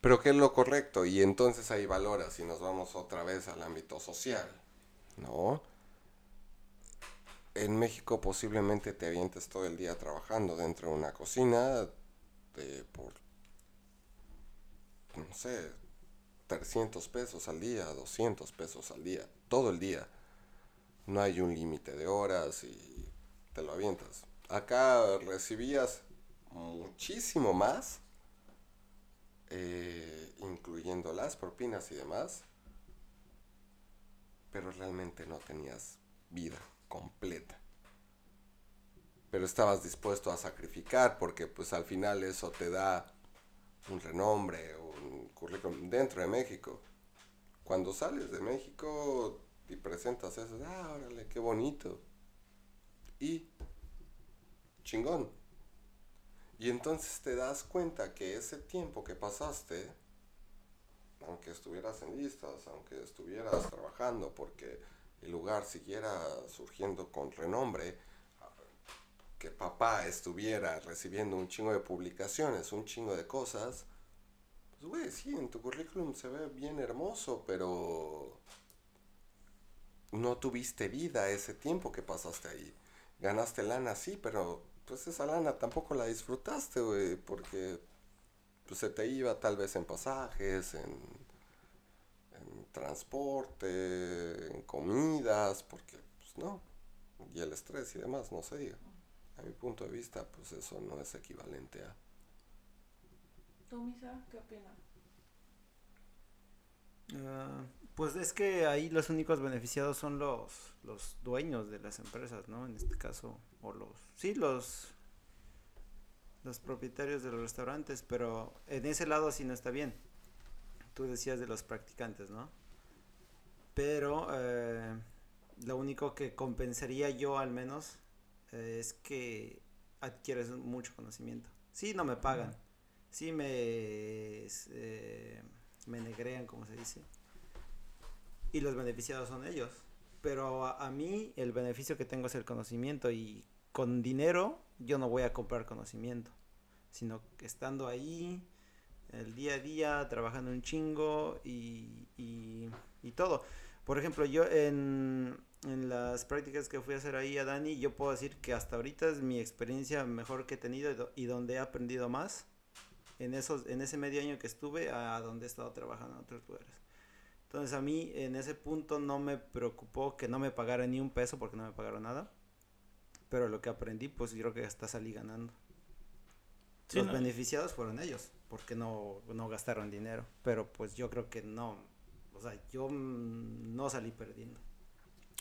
Pero ¿qué es lo correcto? Y entonces ahí valoras si nos vamos otra vez al ámbito social, ¿no? En México posiblemente te avientes todo el día trabajando dentro de una cocina de por, no sé, 300 pesos al día, 200 pesos al día, todo el día. No hay un límite de horas y te lo avientas. Acá recibías muchísimo más, eh, incluyendo las propinas y demás, pero realmente no tenías vida completa. Pero estabas dispuesto a sacrificar porque pues al final eso te da un renombre, un dentro de México. Cuando sales de México y presentas eso, ah, órale, qué bonito. Y chingón. Y entonces te das cuenta que ese tiempo que pasaste, aunque estuvieras en listas, aunque estuvieras trabajando, porque el lugar siguiera surgiendo con renombre, que papá estuviera recibiendo un chingo de publicaciones, un chingo de cosas, pues güey, sí, en tu currículum se ve bien hermoso, pero no tuviste vida ese tiempo que pasaste ahí. Ganaste lana, sí, pero pues esa lana tampoco la disfrutaste, güey, porque pues se te iba tal vez en pasajes, en, transporte, en comidas, porque pues no, y el estrés y demás, no se diga. A mi punto de vista, pues eso no es equivalente a... ¿Tú, Misa, qué opinas? Ah, pues es que ahí los únicos beneficiados son los, los dueños de las empresas, ¿no? En este caso, o los, sí, los, los propietarios de los restaurantes, pero en ese lado sí no está bien. Tú decías de los practicantes, ¿no? Pero eh, lo único que compensaría yo al menos eh, es que adquieres mucho conocimiento. Sí, no me pagan, sí me, eh, me negrean, como se dice. Y los beneficiados son ellos. Pero a, a mí el beneficio que tengo es el conocimiento y con dinero yo no voy a comprar conocimiento, sino que estando ahí el día a día, trabajando un chingo y, y, y todo. Por ejemplo, yo en, en las prácticas que fui a hacer ahí a Dani, yo puedo decir que hasta ahorita es mi experiencia mejor que he tenido y do- y donde he aprendido más en, esos, en ese medio año que estuve a donde he estado trabajando en otros lugares. Entonces a mí en ese punto no me preocupó que no me pagaran ni un peso porque no me pagaron nada. Pero lo que aprendí, pues yo creo que hasta salí ganando. Sí, Los no. beneficiados fueron ellos, porque no, no gastaron dinero. Pero pues yo creo que no, o sea, yo no salí perdiendo.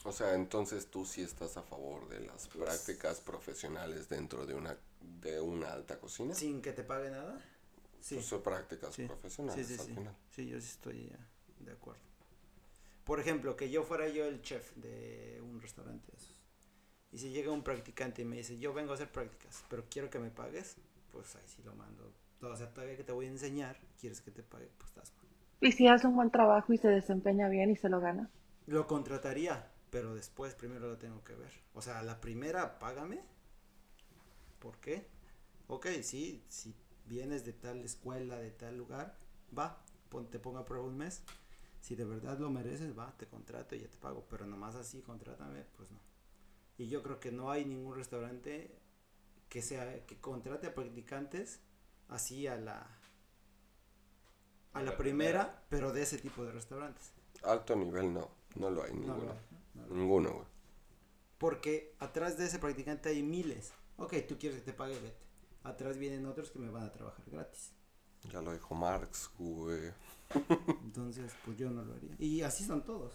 O sea, entonces tú sí estás a favor de las prácticas profesionales dentro de una de una alta cocina. Sin que te pague nada. Sí. Pues son prácticas Sí. profesionales Sí, sí, al sí. final. Sí, yo sí estoy eh, de acuerdo. Por ejemplo, que yo fuera yo el chef de un restaurante de esos. Y si llega un practicante y me dice, yo vengo a hacer prácticas, pero quiero que me pagues, pues ahí sí lo mando. O sea, todavía que te voy a enseñar, quieres que te pague, pues estás mal. Y si hace un buen trabajo y se desempeña bien y se lo gana. Lo contrataría, pero después primero lo tengo que ver. O sea, la primera, págame. ¿Por qué? Ok, sí, si vienes de tal escuela, de tal lugar, va, pon- te pongo a prueba un mes. Si de verdad lo mereces, va, te contrato y ya te pago. Pero nomás así, contrátame, pues no. Y yo creo que no hay ningún restaurante que sea que contrate a practicantes así a la a la primera, pero de ese tipo de restaurantes. Alto nivel no, no lo hay No, ninguno. no, no. Ninguno, güey. Porque atrás de ese practicante hay miles. Ok, tú quieres que te pague, vete. Atrás vienen otros que me van a trabajar gratis. Ya lo dijo Marx, güey. Entonces, pues yo no lo haría. Y así son todos.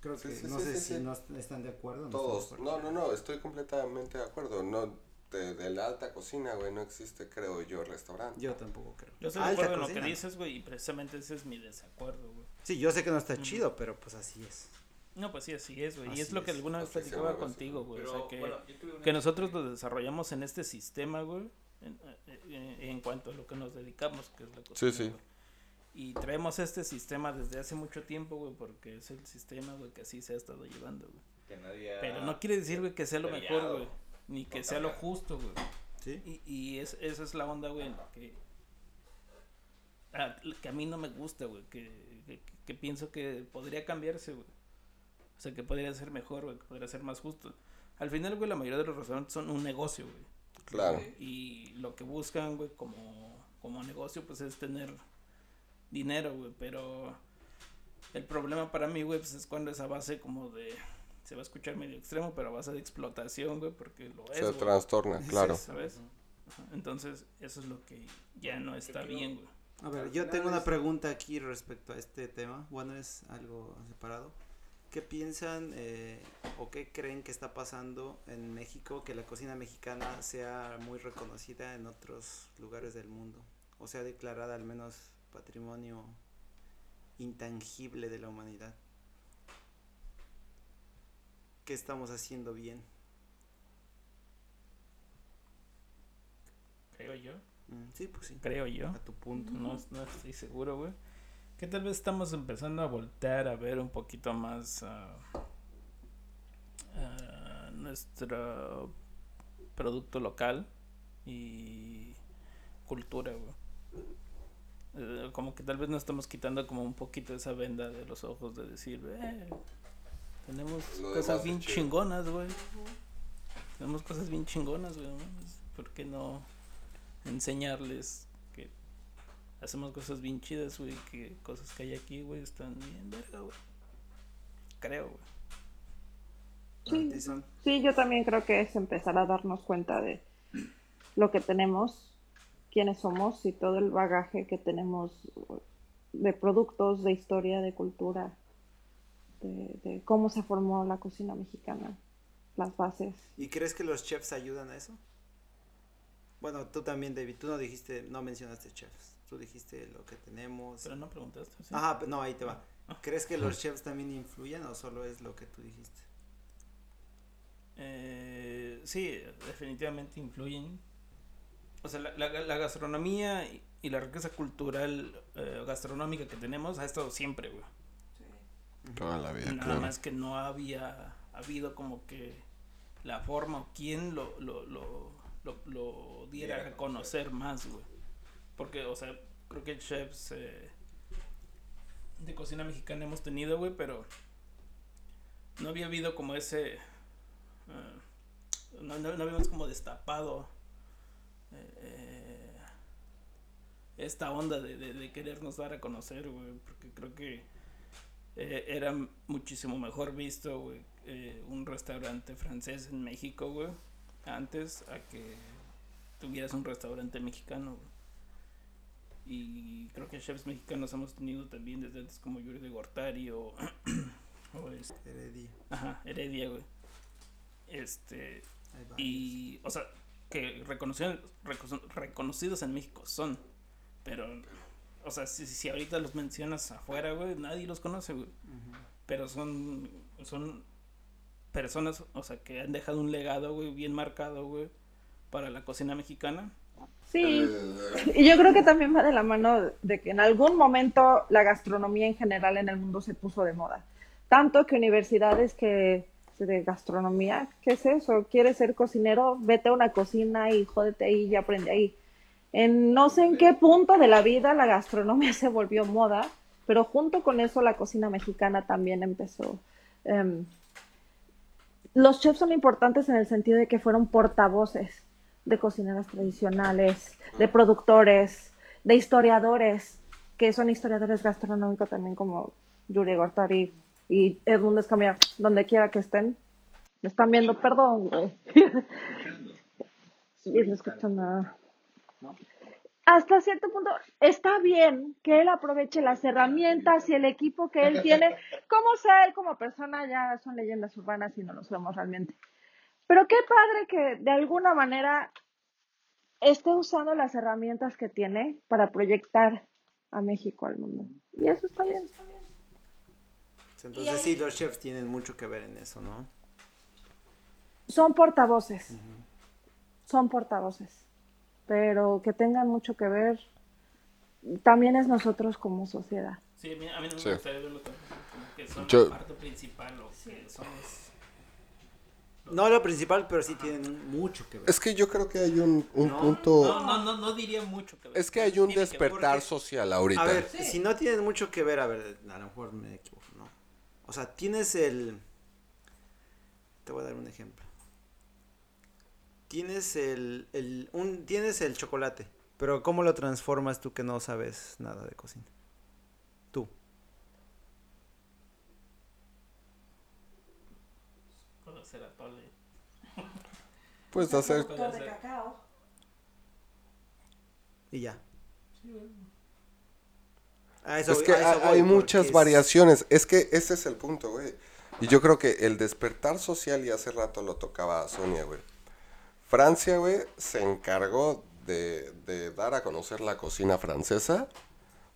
Creo Sí, que sí, no sí, sé si no est- están de acuerdo. Todos. No, no, no, estoy completamente de acuerdo. No, de, de la alta cocina, güey, no existe, creo yo, restaurante. Yo tampoco creo. Yo estoy de acuerdo en lo que dices, güey, y precisamente ese es mi desacuerdo, güey. Sí, yo sé que no está chido, pero pues así es. No, pues sí, así es, güey. Y es lo que alguna vez platicaba contigo, güey. O sea, que, bueno, que nosotros lo desarrollamos en este sistema, güey, en, eh, eh, en cuanto a lo que nos dedicamos, que es la Sí, cocina, sí. güey. Y traemos este sistema desde hace mucho tiempo, güey, porque es el sistema, güey, que así se ha estado llevando, güey. Que nadie ha Pero no quiere decir, güey, que sea lo mejor, güey. Ni que sea lo justo, güey. ¿Sí? Y, y es, esa es la onda, güey, en la que, a, que a mí no me gusta, güey, que, que, que pienso que podría cambiarse, güey. O sea, que podría ser mejor, güey, que podría ser más justo. Al final, güey, la mayoría de los restaurantes son un negocio, güey. Claro. Y lo que buscan, güey, como, como negocio, pues es tener dinero, güey. Pero el problema para mí, güey, pues es cuando esa base como de... Se va a escuchar medio extremo, pero a base de explotación, güey, porque lo es, Se güey. trastorna, claro. ¿Sabes? Ajá, Entonces, eso es lo que ya no está bien, güey. A ver, yo tengo una pregunta aquí respecto a este tema. Bueno, es algo separado. ¿Qué piensan eh, o qué creen que está pasando en México que la cocina mexicana sea muy reconocida en otros lugares del mundo? O sea, declarada al menos patrimonio intangible de la humanidad. ¿Qué estamos haciendo bien? Creo yo. Mm, sí, pues sí. Creo yo. A tu punto. No, no estoy seguro, güey. Que tal vez estamos empezando a voltear a ver un poquito más ah, ah, nuestro producto local y cultura, güey. Eh, como que tal vez nos estamos quitando como un poquito esa venda de los ojos de decir, eh, tenemos cosas bien es chido". chingonas, güey. Tenemos cosas bien chingonas, güey. ¿no? ¿Por qué no enseñarles que hacemos cosas bien chidas, güey? Que cosas que hay aquí, güey, están bien verga, güey. Creo, güey. Sí. Sí, yo también creo que es empezar a darnos cuenta de lo que tenemos, quiénes somos y todo el bagaje que tenemos de productos, de historia, de cultura, de, de cómo se formó la cocina mexicana, las bases. ¿Y crees que los chefs ayudan a eso? Bueno, tú también, David, tú no dijiste, no mencionaste chefs, tú dijiste lo que tenemos. Pero no preguntaste, ¿sí? Ajá, no, ahí te va. ¿Crees que los chefs también influyen o solo es lo que tú dijiste? Eh, sí, definitivamente influyen. O sea, la, la- la gastronomía y la riqueza cultural eh, gastronómica que tenemos ha estado siempre, güey. Toda la vida, Nada claro. más que no había habido como que la forma o quién lo, lo, lo, lo, lo diera a conocer más, güey. Porque, o sea, creo que chefs eh, de cocina mexicana hemos tenido, güey, pero no había habido como ese... eh, no, no, no habíamos como destapado eh, esta onda de, de, de querernos dar a conocer, güey, porque creo que eh, era muchísimo mejor visto, güey, eh, un restaurante francés en México, güey, antes a que tuvieras un restaurante mexicano, güey. Y creo que chefs mexicanos hemos tenido también desde antes como Yuri de Gortari o, o este, Heredia. ajá, Heredia, güey. Este, y, o sea, que reconocidos, recono- reconocidos en México son, pero, o sea, si, si ahorita los mencionas afuera, güey, nadie los conoce, güey. Pero son, son personas, o sea, que han dejado un legado, güey, bien marcado, güey, para la cocina mexicana. Sí, y yo creo que también va de la mano de que en algún momento la gastronomía en general en el mundo se puso de moda. Tanto que universidades que de gastronomía, ¿qué es eso? ¿Quieres ser cocinero? Vete a una cocina y jódete ahí y aprende ahí. En no sé en qué punto de la vida la gastronomía se volvió moda, pero junto con eso la cocina mexicana también empezó. em, los chefs son importantes en el sentido de que fueron portavoces de cocineras tradicionales, de productores, de historiadores, que son historiadores gastronómicos también como Yuri Gortari y Edmund Escamilla, donde quiera que estén. Me están viendo, perdón, güey. Sí, no escucho nada. Hasta cierto punto está bien que él aproveche las herramientas y el equipo que él tiene. Como sea él como persona, ya son leyendas urbanas y no lo sabemos realmente. Pero qué padre que de alguna manera esté usando las herramientas que tiene para proyectar a México al mundo. Y eso está bien. Entonces sí, los chefs tienen mucho que ver en eso, ¿no? Son portavoces. Son portavoces. Pero que tengan mucho que ver también es nosotros como sociedad. Sí, a mí, no me Sí. gustaría verlo como, como que son Yo- la parte principal o que son los- No lo principal, pero sí tienen mucho que ver. Es que yo creo que hay un, un No, punto... No, no, no, no diría mucho que ver. Es que hay un Tiene despertar porque- social ahorita. A ver, si no tienen mucho que ver, a ver, a lo mejor me equivoco, ¿no? O sea, tienes el... Te voy a dar un ejemplo. Tienes el, el un, tienes el chocolate, pero ¿cómo lo transformas tú que no sabes nada de cocina? Tú. Puedo hacer atole. Puedes hacer... Puedo hacer- Y ya. A eso Es que a eso hay, muchas es- variaciones. Es que ese es el punto, güey. Y yo creo que el despertar social, y hace rato lo tocaba Sonia, güey. Francia, güey, se encargó de, de dar a conocer la cocina francesa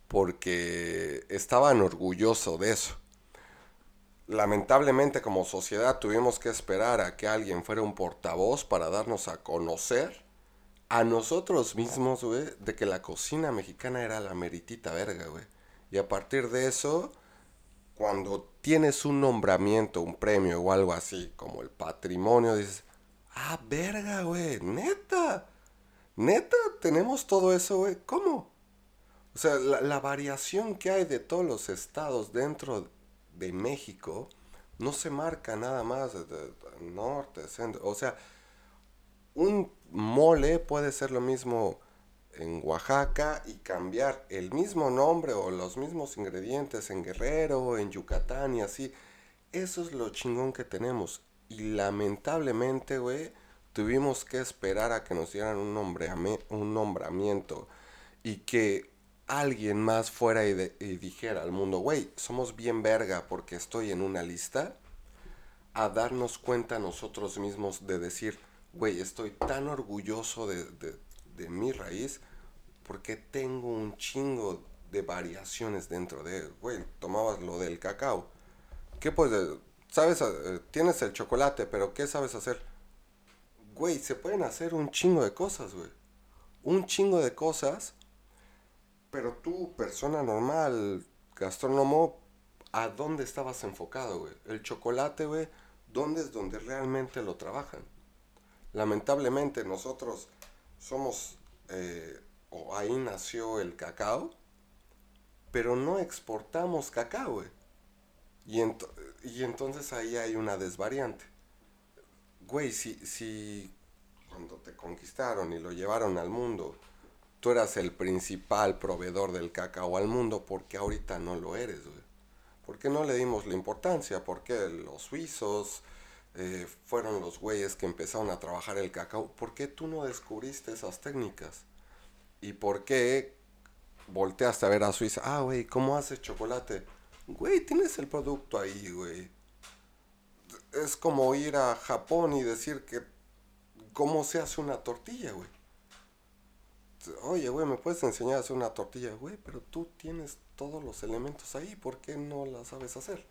porque estaban orgullosos de eso. Lamentablemente como sociedad tuvimos que esperar a que alguien fuera un portavoz para darnos a conocer a nosotros mismos, güey, de que la cocina mexicana era la meritita verga, güey. Y a partir de eso, cuando tienes un nombramiento, un premio o algo así, como el patrimonio, dices, ah, verga, güey, neta, neta, tenemos todo eso, güey, ¿cómo? O sea, la, variación que hay de todos los estados dentro de México no se marca nada más de norte, centro, o sea, un mole puede ser lo mismo en Oaxaca y cambiar el mismo nombre o los mismos ingredientes en Guerrero, en Yucatán y así. Eso es lo chingón que tenemos. Y lamentablemente, güey, tuvimos que esperar a que nos dieran un, un nombramiento y que alguien más fuera y, de- y dijera al mundo, güey, somos bien verga porque estoy en una lista, a darnos cuenta nosotros mismos de decir, güey, estoy tan orgulloso de, de- de mi raíz porque tengo un chingo de variaciones dentro de, güey, tomabas lo del cacao. ¿Qué puedes, sabes, eh, tienes el chocolate, pero ¿qué sabes hacer? Güey, se pueden hacer un chingo de cosas, güey. Un chingo de cosas Pero tú, persona normal, gastrónomo, ¿a dónde estabas enfocado, güey? El chocolate, güey, ¿dónde es donde realmente lo trabajan? Lamentablemente nosotros somos, eh, o ahí nació el cacao, pero no exportamos cacao, güey. Y, y entonces ahí hay una desvariante. Güey, si, si cuando te conquistaron y lo llevaron al mundo, tú eras el principal proveedor del cacao al mundo, porque ahorita no lo eres, güey? ¿Por qué no le dimos la importancia? Porque los suizos eh, fueron los güeyes que empezaron a trabajar el cacao. ¿Por qué tú no descubriste esas técnicas? ¿Y por qué volteaste a ver a Suiza? Ah, güey, ¿cómo haces chocolate? Güey, tienes el producto ahí, güey. Es como ir a Japón y decir que cómo se hace una tortilla, güey. Oye, güey, ¿me puedes enseñar a hacer una tortilla? Güey, pero tú tienes todos los elementos ahí, ¿por qué no la sabes hacer?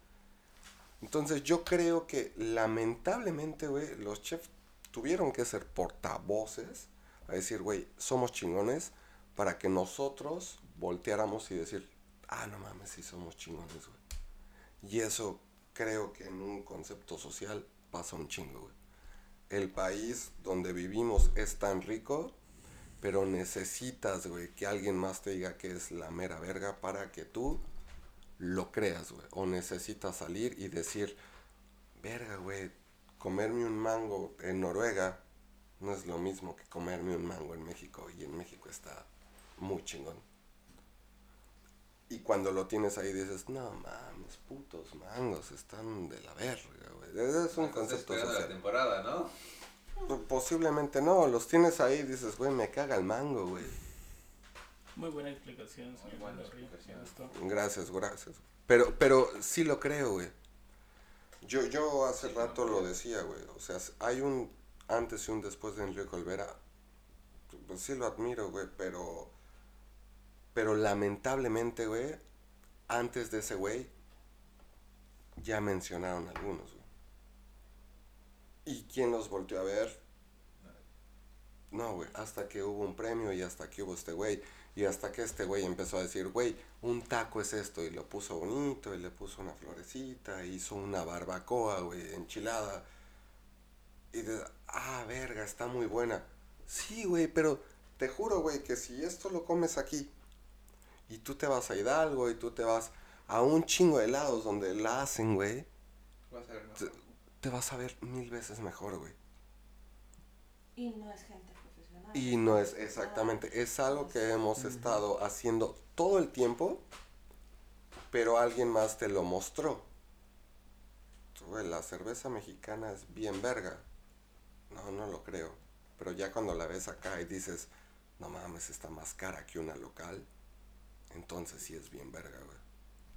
Entonces yo creo que lamentablemente, güey, los chefs tuvieron que ser portavoces a decir, güey, somos chingones para que nosotros volteáramos y decir, ah, no mames, sí somos chingones, güey. Y eso creo que en un concepto social pasa un chingo, güey. El país donde vivimos es tan rico, pero necesitas, güey, que alguien más te diga que es la mera verga para que tú lo creas, güey. O necesitas salir y decir, verga, güey, comerme un mango en Noruega no es lo mismo que comerme un mango en México. Y en México está muy chingón. Y cuando lo tienes ahí dices, no mames, putos mangos, están de la verga, güey. Es un concepto la social. temporada, ¿no? Posiblemente no, los tienes ahí y dices, güey, me caga el mango, güey. Muy buena explicación, señor buena Henry. explicación. Esto. Gracias, gracias. Pero, pero sí lo creo, güey. Yo, yo hace rato lo decía, güey. O sea, hay un antes y un después de Enrique Olvera. Pues sí lo admiro, güey, pero... Pero lamentablemente, güey, antes de ese güey, ya mencionaron algunos, güey. ¿Y quién los volteó a ver? No, güey, hasta que hubo un premio y hasta que hubo este güey. Y hasta que este güey empezó a decir, güey, un taco es esto. Y lo puso bonito y le puso una florecita. Hizo una barbacoa, güey, enchilada. Y de, ah, verga, está muy buena. Sí, güey, pero te juro, güey, que si esto lo comes aquí y tú te vas a Hidalgo y tú te vas a un chingo de helados donde la hacen, güey, Vas a ver, ¿no? te, te vas a ver mil veces mejor, güey. Y no es gente profesional. Y no es exactamente, es algo que hemos estado haciendo todo el tiempo, pero alguien más te lo mostró. Güey, la cerveza mexicana es bien verga. No, no lo creo. Pero ya cuando la ves acá y dices, no mames, está más cara que una local, entonces sí es bien verga, güey.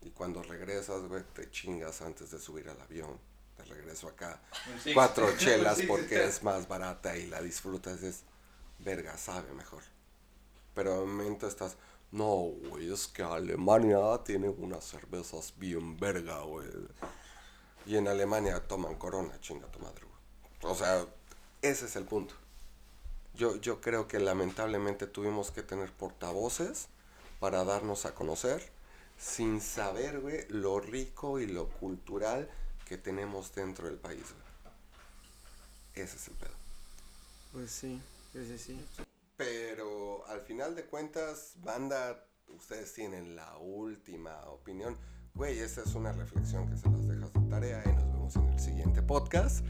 Y cuando regresas, güey, te chingas antes de subir al avión. De regreso acá, six. cuatro chelas porque es más barata y la disfrutas, es verga, sabe mejor. Pero de momento estás, no, güey, es que Alemania tiene unas cervezas bien verga, güey. Y en Alemania toman corona, chinga tu madre, güey. O sea, ese es el punto. Yo, yo creo que lamentablemente tuvimos que tener portavoces para darnos a conocer sin saber, güey, lo rico y lo cultural que tenemos dentro del país, güey. Ese es el pedo. Pues sí, sí, sí, sí. Pero al final de cuentas, banda, ustedes tienen la última opinión. Güey, esa es una reflexión que se las dejas de tarea y nos vemos en el siguiente podcast.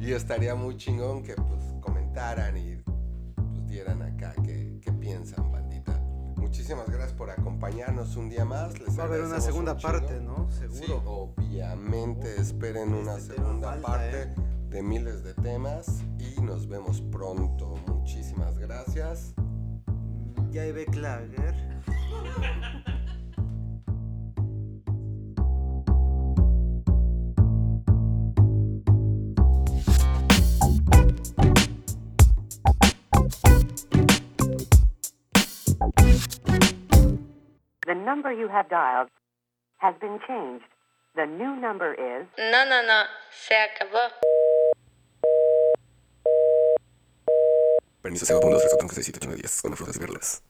Y estaría muy chingón que pues comentaran y pues dieran acá Muchísimas gracias por acompañarnos un día más. Les Va a haber una segunda un parte. ¿no? Sí, Seguro. obviamente esperen una Este segunda falta, parte ¿eh? de miles de temas y nos vemos pronto. Muchísimas gracias. Ya hay Beklager. number you have dialed has been changed. The new number is No, no, no, se acabó. Permiso 0.3 con frutas y verduras.